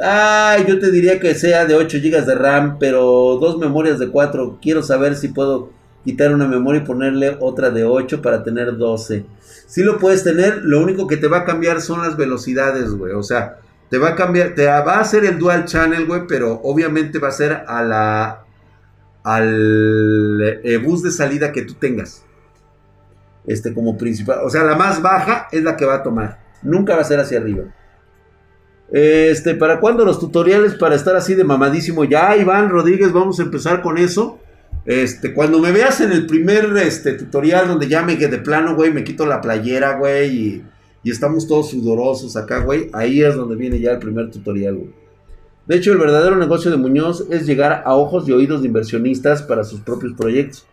Ay, yo te diría que sea de 8 GB de RAM, pero dos memorias de 4. Quiero saber si puedo quitar una memoria y ponerle otra de 8 para tener 12. Si lo puedes tener, lo único que te va a cambiar son las velocidades, güey. O sea, te va a cambiar, te va a hacer el dual channel, güey, pero obviamente va a ser a la al eh, bus de salida que tú tengas. Este como principal, o sea, la más baja es la que va a tomar. Nunca va a ser hacia arriba. Este, ¿para cuándo los tutoriales para estar así de mamadísimo? Ya, Iván Rodríguez, vamos a empezar con eso. Este, cuando me veas en el primer este, tutorial donde ya me de plano, güey, me quito la playera, güey, y, y estamos todos sudorosos acá, güey, ahí es donde viene ya el primer tutorial, güey. De hecho, el verdadero negocio de Muñoz es llegar a ojos y oídos de inversionistas para sus propios proyectos.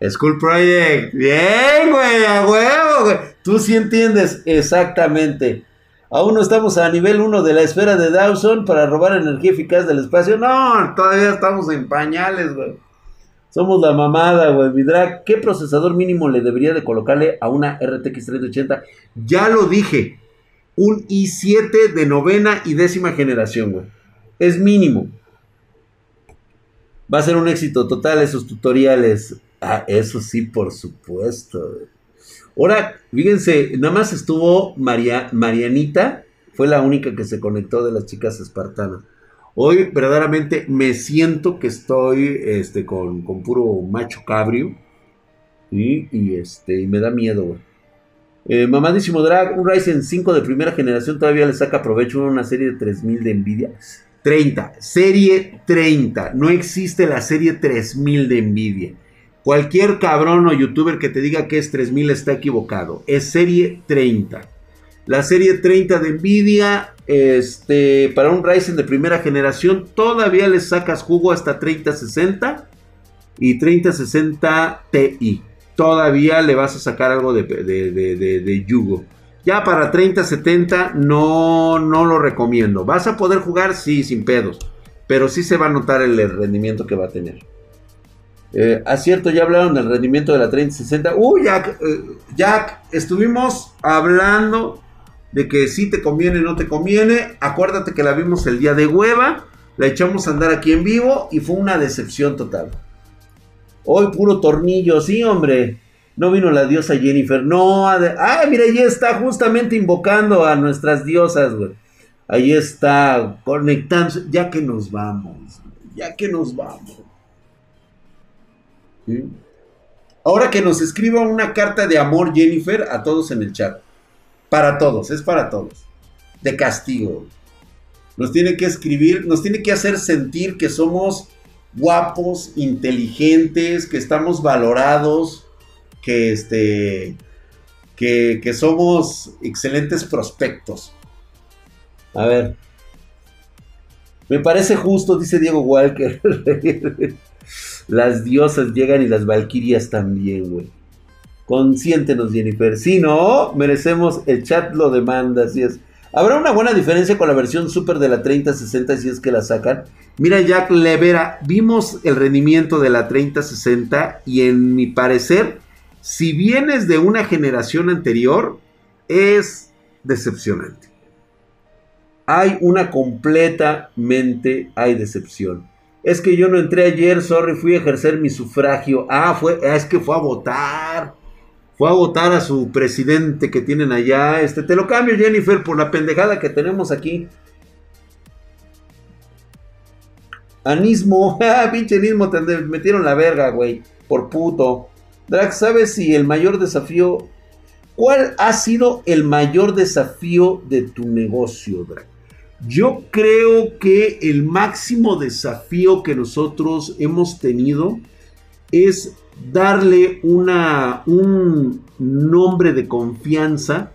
School Project. Bien, güey, a huevo, güey. Tú sí entiendes exactamente. Aún no estamos a nivel 1 de la esfera de Dawson para robar energía eficaz del espacio. No, todavía estamos en pañales, güey. Somos la mamada, güey. Vidrak, ¿qué procesador mínimo le debería de colocarle a una RTX 3080? Ya lo dije. Un i7 de novena y décima generación, güey. Es mínimo. Va a ser un éxito total esos tutoriales. Ah, eso sí, por supuesto. Ahora, fíjense, nada más estuvo María, Marianita, fue la única que se conectó de las chicas espartanas. Hoy verdaderamente me siento que estoy este, con, con puro macho cabrio. Y, este, y me da miedo. Eh, mamadísimo Drag, un Ryzen 5 de primera generación todavía le saca provecho a una serie de 3000 de Nvidia. 30, serie 30. No existe la serie 3000 de Nvidia. Cualquier cabrón o youtuber que te diga que es 3000 está equivocado. Es serie 30. La serie 30 de Nvidia, este, para un Ryzen de primera generación, todavía le sacas jugo hasta 3060 y 3060 Ti. Todavía le vas a sacar algo de, de, de yugo. Ya para 30-70 no, no lo recomiendo. ¿Vas a poder jugar? Sí, sin pedos. Pero sí se va a notar el rendimiento que va a tener. Eh, acierto, ya hablaron del rendimiento de la 3060. Uy, Jack, eh, Jack, estuvimos hablando de que si te conviene o no te conviene. Acuérdate que la vimos el día de hueva. La echamos a andar aquí en vivo y fue una decepción total. Hoy puro tornillo, sí, hombre. No vino la diosa Jennifer. No, ah, mira, ahí está justamente invocando a nuestras diosas, güey. Ahí está, conectando. Ya que nos vamos, ya que nos vamos. Ahora que nos escriba una carta de amor Jennifer a todos en el chat. Para todos, es para todos. De castigo. Nos tiene que escribir, nos tiene que hacer sentir que somos guapos, inteligentes, que estamos valorados que, este, que, somos excelentes prospectos. A ver. Me parece justo, dice Diego Walker. las diosas llegan y las valquirias también, güey. Consiéntenos, Jennifer. Si no, merecemos, el chat lo demanda, es. ¿Habrá una buena diferencia con la versión super de la 3060 si es que la sacan? Mira, Jack Levera, vimos el rendimiento de la 3060 y en mi parecer si vienes de una generación anterior, es decepcionante. Hay una completamente, hay decepción. Es que yo no entré ayer, sorry, fui a ejercer mi sufragio. Ah, fue, es que fue a votar. Fue a votar a su presidente que tienen allá. Este, te lo cambio, Jennifer, por la pendejada que tenemos aquí. Anismo, ah, pinche anismo, te metieron la verga, güey. Por puto. Drax, ¿sabes si el mayor desafío... ¿Cuál ha sido el mayor desafío de tu negocio, Drax? Yo creo que el máximo desafío que nosotros hemos tenido es darle una, un nombre de confianza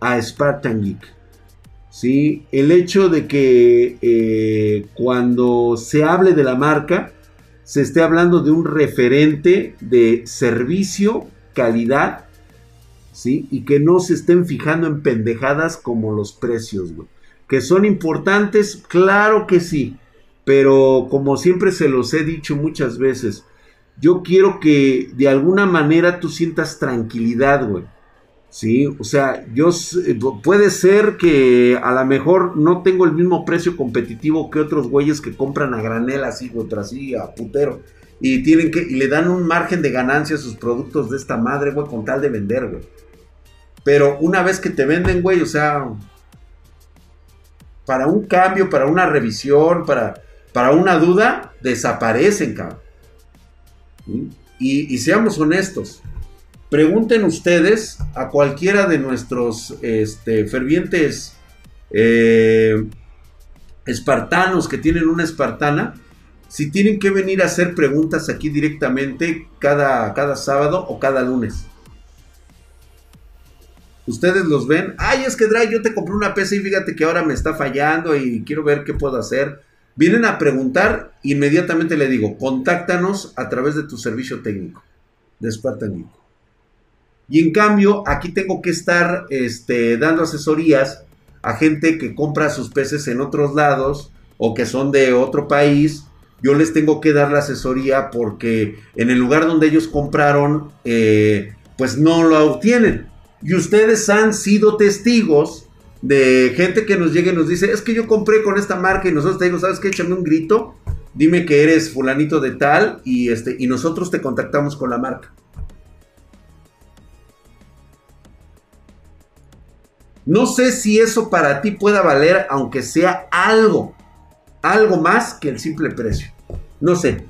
a Spartan Geek. ¿sí? El hecho de que eh, cuando se hable de la marca, se esté hablando de un referente de servicio, calidad, ¿sí? Y que no se estén fijando en pendejadas como los precios, Que son importantes, claro que sí. Pero como siempre se los he dicho muchas veces, yo quiero que de alguna manera tú sientas tranquilidad, güey. Sí, o sea, yo puede ser que a lo mejor no tengo el mismo precio competitivo que otros güeyes que compran a granel así, otra así, a putero. Y tienen que, y le dan un margen de ganancia a sus productos de esta madre, güey, con tal de vender, güey. Pero una vez que te venden, güey, o sea, para un cambio, para una revisión, para, para una duda, desaparecen, cabrón. y seamos honestos Pregunten ustedes a cualquiera de nuestros este, fervientes eh, espartanos que tienen una espartana, si tienen que venir a hacer preguntas aquí directamente cada, cada sábado o cada lunes. Ustedes los ven. Ay, es que Dry, yo te compré una PC y fíjate que ahora me está fallando y quiero ver qué puedo hacer. Vienen a preguntar, inmediatamente le digo, contáctanos a través de tu servicio técnico de Spartan y en cambio, aquí tengo que estar este, dando asesorías a gente que compra sus peces en otros lados o que son de otro país. Yo les tengo que dar la asesoría porque en el lugar donde ellos compraron, eh, pues no lo obtienen. Y ustedes han sido testigos de gente que nos llega y nos dice, es que yo compré con esta marca y nosotros te digo, ¿sabes qué? Échame un grito, dime que eres fulanito de tal y, este, y nosotros te contactamos con la marca. No sé si eso para ti pueda valer, aunque sea algo, algo más que el simple precio. No sé.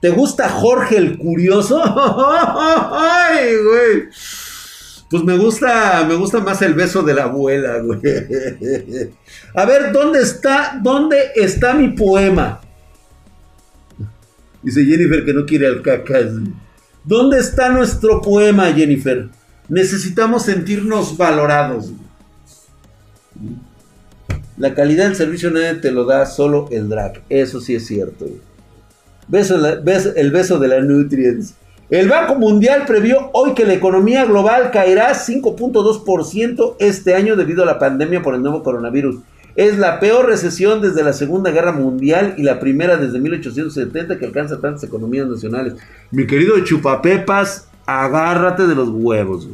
¿Te gusta Jorge el Curioso? Ay, güey. Pues me gusta, me gusta más el beso de la abuela, güey. A ver, ¿dónde está, dónde está mi poema? Dice Jennifer que no quiere al cacas. ¿Dónde está nuestro poema, Jennifer? Necesitamos sentirnos valorados. La calidad del servicio nadie te lo da, solo el drag. Eso sí es cierto. Beso, el beso de la Nutrients. El Banco Mundial previó hoy que la economía global caerá 5.2% este año debido a la pandemia por el nuevo coronavirus. Es la peor recesión desde la Segunda Guerra Mundial y la primera desde 1870 que alcanza tantas economías nacionales. Mi querido Chupapepas, agárrate de los huevos.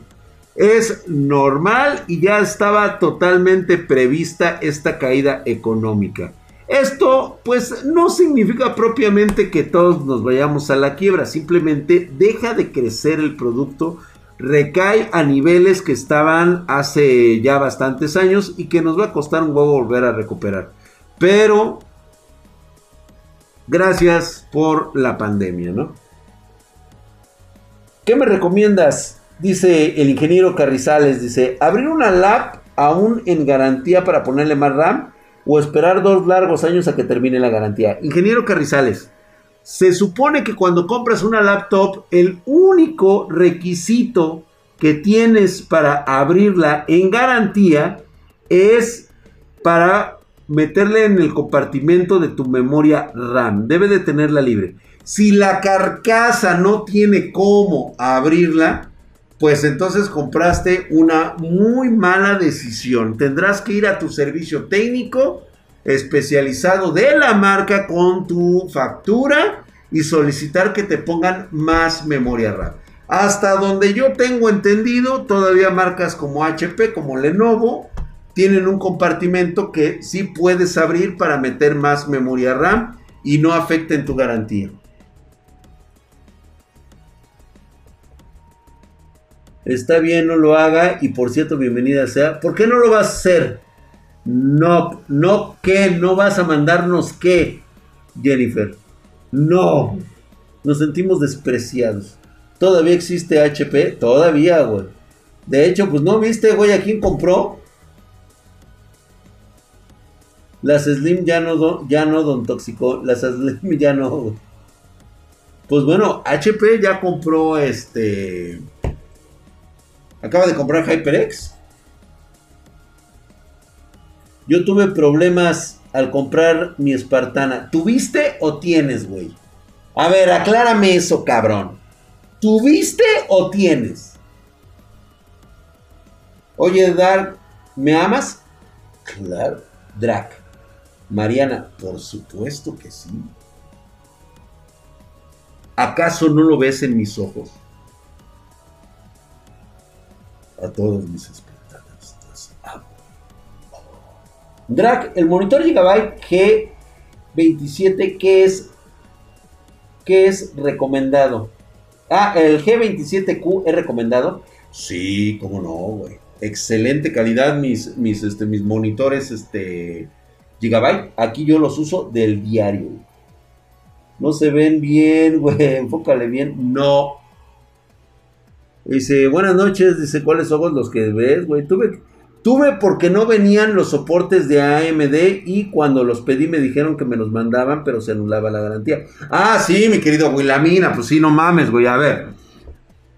Es normal y ya estaba totalmente prevista esta caída económica. Esto pues no significa propiamente que todos nos vayamos a la quiebra, simplemente deja de crecer el producto, recae a niveles que estaban hace ya bastantes años y que nos va a costar un huevo volver a recuperar. Pero gracias por la pandemia, ¿no? ¿Qué me recomiendas? Dice el ingeniero Carrizales, dice, abrir una lap aún en garantía para ponerle más RAM o esperar dos largos años a que termine la garantía. Ingeniero Carrizales, se supone que cuando compras una laptop, el único requisito que tienes para abrirla en garantía es para meterle en el compartimento de tu memoria RAM. Debe de tenerla libre. Si la carcasa no tiene cómo abrirla, pues entonces compraste una muy mala decisión. Tendrás que ir a tu servicio técnico especializado de la marca con tu factura y solicitar que te pongan más memoria RAM. Hasta donde yo tengo entendido, todavía marcas como HP, como Lenovo, tienen un compartimento que sí puedes abrir para meter más memoria RAM y no afecta en tu garantía. Está bien, no lo haga. Y por cierto, bienvenida sea. ¿Por qué no lo vas a hacer? No, no, ¿qué? ¿No vas a mandarnos qué, Jennifer? No. Nos sentimos despreciados. ¿Todavía existe HP? Todavía, güey. De hecho, pues no viste, güey, a quién compró. Las Slim ya no, ya no, don Tóxico. Las Slim ya no. Pues bueno, HP ya compró este. Acaba de comprar HyperX. Yo tuve problemas al comprar mi Espartana. ¿Tuviste o tienes, güey? A ver, aclárame eso, cabrón. ¿Tuviste o tienes? Oye, Dark, ¿me amas? Claro. Drac. Mariana, por supuesto que sí. ¿Acaso no lo ves en mis ojos? A todos mis espectadores Drac, el monitor Gigabyte G27, ¿qué es? ¿Qué es recomendado? Ah, el G27Q es recomendado. Sí, cómo no, güey. Excelente calidad mis, mis, este, mis monitores, este Gigabyte, aquí yo los uso del diario. No se ven bien, güey, enfócale bien. No. Dice, buenas noches, dice, ¿cuáles son los que ves, güey? Tuve, tuve porque no venían los soportes de AMD y cuando los pedí me dijeron que me los mandaban, pero se anulaba la garantía. Ah, sí, mi querido güey, la mina, pues sí, no mames, güey, a ver.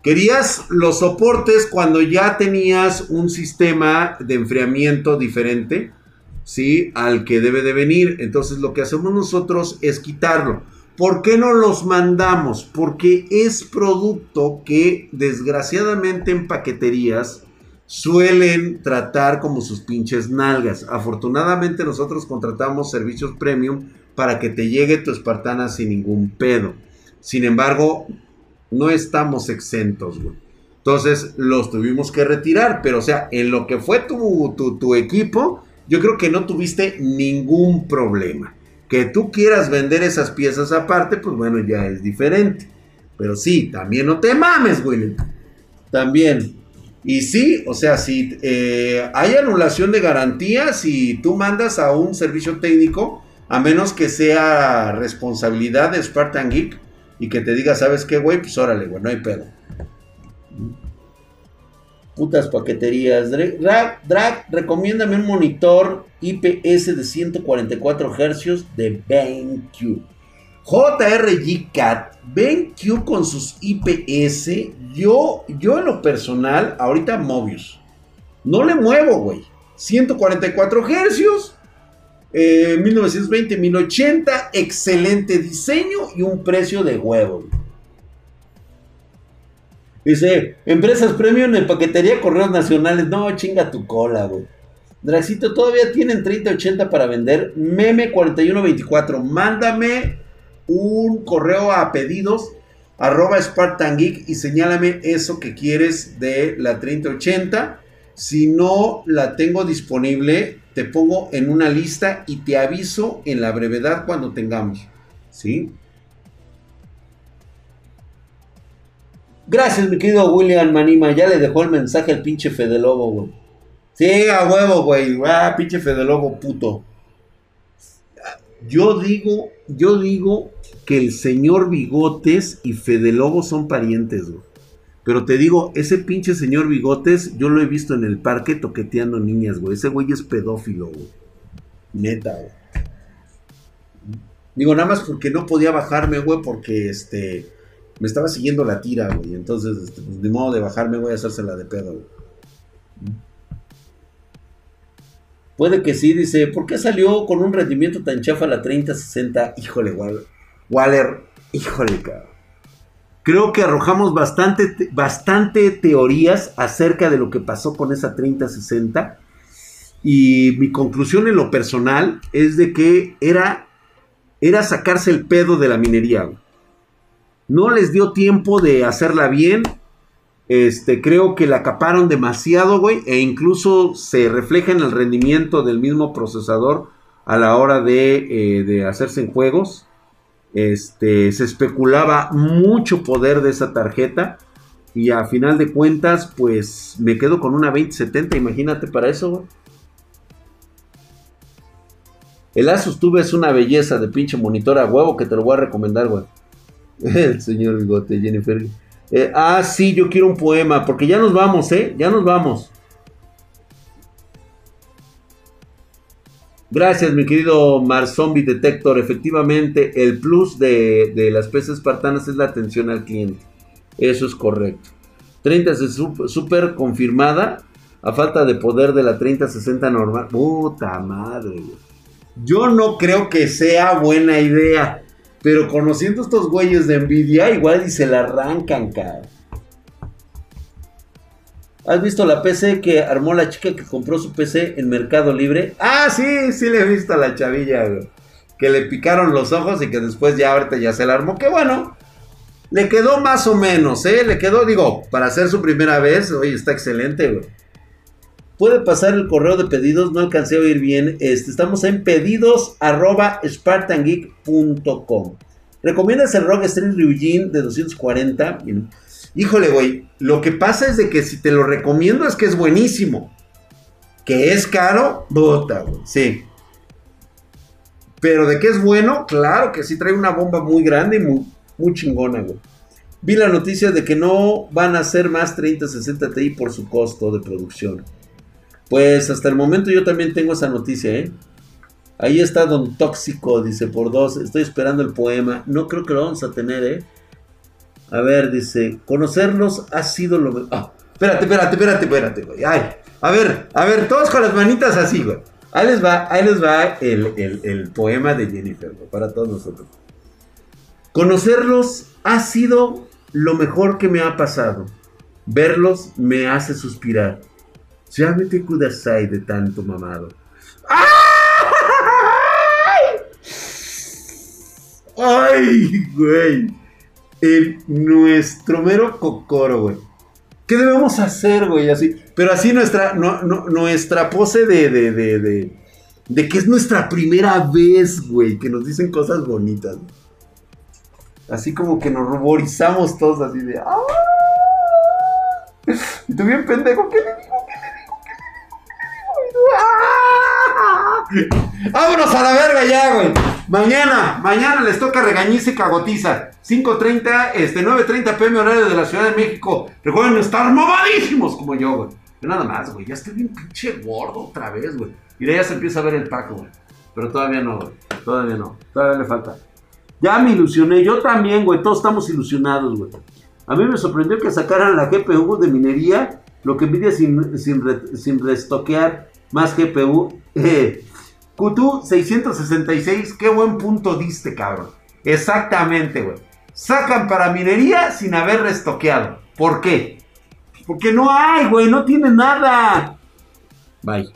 Querías los soportes cuando ya tenías un sistema de enfriamiento diferente ¿sí? Al que debe de venir. Entonces lo que hacemos nosotros es quitarlo. ¿Por qué no los mandamos? Porque es producto que desgraciadamente en paqueterías suelen tratar como sus pinches nalgas. Afortunadamente nosotros contratamos servicios premium para que te llegue tu espartana sin ningún pedo. Sin embargo, no estamos exentos, Entonces los tuvimos que retirar, pero o sea, en lo que fue tu, tu, tu equipo, yo creo que no tuviste ningún problema. Que tú quieras vender esas piezas aparte, pues bueno, ya es diferente. Pero sí, también no te mames, güey. También. Y sí, o sea, si eh, hay anulación de garantía, si tú mandas a un servicio técnico, a menos que sea responsabilidad de Spartan Geek y que te diga, ¿sabes qué, güey? Pues órale, güey, no hay pedo. Putas paqueterías. Drag, drag, recomiéndame un monitor IPS de 144 Hz de BenQ. JRG Cat, BenQ con sus IPS. Yo, yo en lo personal, ahorita Mobius. No le muevo, güey. 144 Hz. 1920, 1080. Excelente diseño y un precio de huevo. Dice, empresas premium en paquetería correos nacionales. No, chinga tu cola, güey. Draxito, todavía tienen 3080 para vender. Meme 4124. Mándame un correo a pedidos arroba Spartan Geek y señálame eso que quieres de la 3080. Si no la tengo disponible, te pongo en una lista y te aviso en la brevedad cuando tengamos. ¿Sí? Gracias, mi querido William Manima. Ya le dejó el mensaje al pinche Fede Lobo, güey. Sí, a huevo, güey. Ah, pinche Fede Lobo, puto. Yo digo, yo digo que el señor Bigotes y Fede Lobo son parientes, güey. Pero te digo, ese pinche señor Bigotes, yo lo he visto en el parque toqueteando niñas, güey. Ese güey es pedófilo, güey. Neta, güey. Digo, nada más porque no podía bajarme, güey, porque este me estaba siguiendo la tira, güey. Entonces, este, pues, de modo de bajarme, voy a hacérsela de pedo. Puede que sí, dice, ¿por qué salió con un rendimiento tan chafa la 3060? Híjole, Waller, híjole, cabrón. Creo que arrojamos bastante, bastante teorías acerca de lo que pasó con esa 3060. Y mi conclusión en lo personal es de que era, era sacarse el pedo de la minería. Güey. No les dio tiempo de hacerla bien Este, creo que la caparon demasiado, güey. E incluso se refleja en el rendimiento del mismo procesador a la hora de, eh, de hacerse en juegos. Este, se especulaba mucho poder de esa tarjeta. Y a final de cuentas, pues me quedo con una 2070. Imagínate para eso, güey. El Asus Tube es una belleza de pinche monitor a huevo que te lo voy a recomendar, güey. El señor Bigote, Jennifer. Eh, ah, sí, yo quiero un poema, porque ya nos vamos, ¿eh? Ya nos vamos. Gracias, mi querido Mar Zombie Detector. Efectivamente, el plus de, de las peces espartanas es la atención al cliente. Eso es correcto. 30 super confirmada. A falta de poder de la 3060 normal. Puta madre, Yo no creo que sea buena idea. Pero conociendo estos güeyes de Nvidia, igual y se la arrancan, cara. ¿Has visto la PC que armó la chica que compró su PC en Mercado Libre? Ah, sí, sí le he visto a la chavilla, Que le picaron los ojos y que después ya ahorita ya se la armó. Que bueno, le quedó más o menos, ¿eh? Le quedó, digo, para hacer su primera vez, oye, está excelente, güey. Puede pasar el correo de pedidos, no alcancé a oír bien. Este, estamos en pedidos arroba spartangeek.com. ¿Recomiendas el Rock Street Ryujin de 240? Híjole, güey. Lo que pasa es de que si te lo recomiendo es que es buenísimo. Que es caro, bota, güey. Sí. Pero de que es bueno, claro que sí trae una bomba muy grande y muy, muy chingona, güey. Vi la noticia de que no van a ser más 3060 Ti por su costo de producción. Pues hasta el momento yo también tengo esa noticia, ¿eh? Ahí está Don Tóxico, dice por dos. Estoy esperando el poema. No creo que lo vamos a tener, ¿eh? A ver, dice, conocerlos ha sido lo mejor. Ah, espérate, espérate, espérate, espérate, güey. Ay, a ver, a ver, todos con las manitas así, güey. Ahí les va, ahí les va el, el poema de Jennifer, güey, para todos nosotros. Conocerlos ha sido lo mejor que me ha pasado. Verlos me hace suspirar. Ya te kudasai de tanto mamado. ¡Ay! güey! En nuestro mero cocoro, güey. ¿Qué debemos hacer, güey? Así. Pero así nuestra, nuestra pose de, de, de, de, de que es nuestra primera vez, güey. Que nos dicen cosas bonitas. Así como que nos ruborizamos todos así de... ¡Ah! Y tú bien pendejo, ¿qué le digo? ¿Qué le digo? ¡Vámonos a la verga ya, güey! Mañana, mañana les toca regañiza y cagotiza. 5.30, este, 9.30 pm horario de la Ciudad de México. Recuerden estar movadísimos como yo, güey. Yo nada más, güey. Ya estoy bien pinche gordo otra vez, güey. Y de ya se empieza a ver el Paco, güey. Pero todavía no, güey. Todavía no. Todavía le falta. Ya me ilusioné, yo también, güey, todos estamos ilusionados, güey. A mí me sorprendió que sacaran la GPU de minería, lo que envidia sin, sin, restoquear más GPU. Eh, Qtu 666, qué buen punto diste, cabrón. Exactamente, güey. Sacan para minería sin haber restoqueado. ¿Por qué? Porque no hay, güey, no tiene nada. Bye.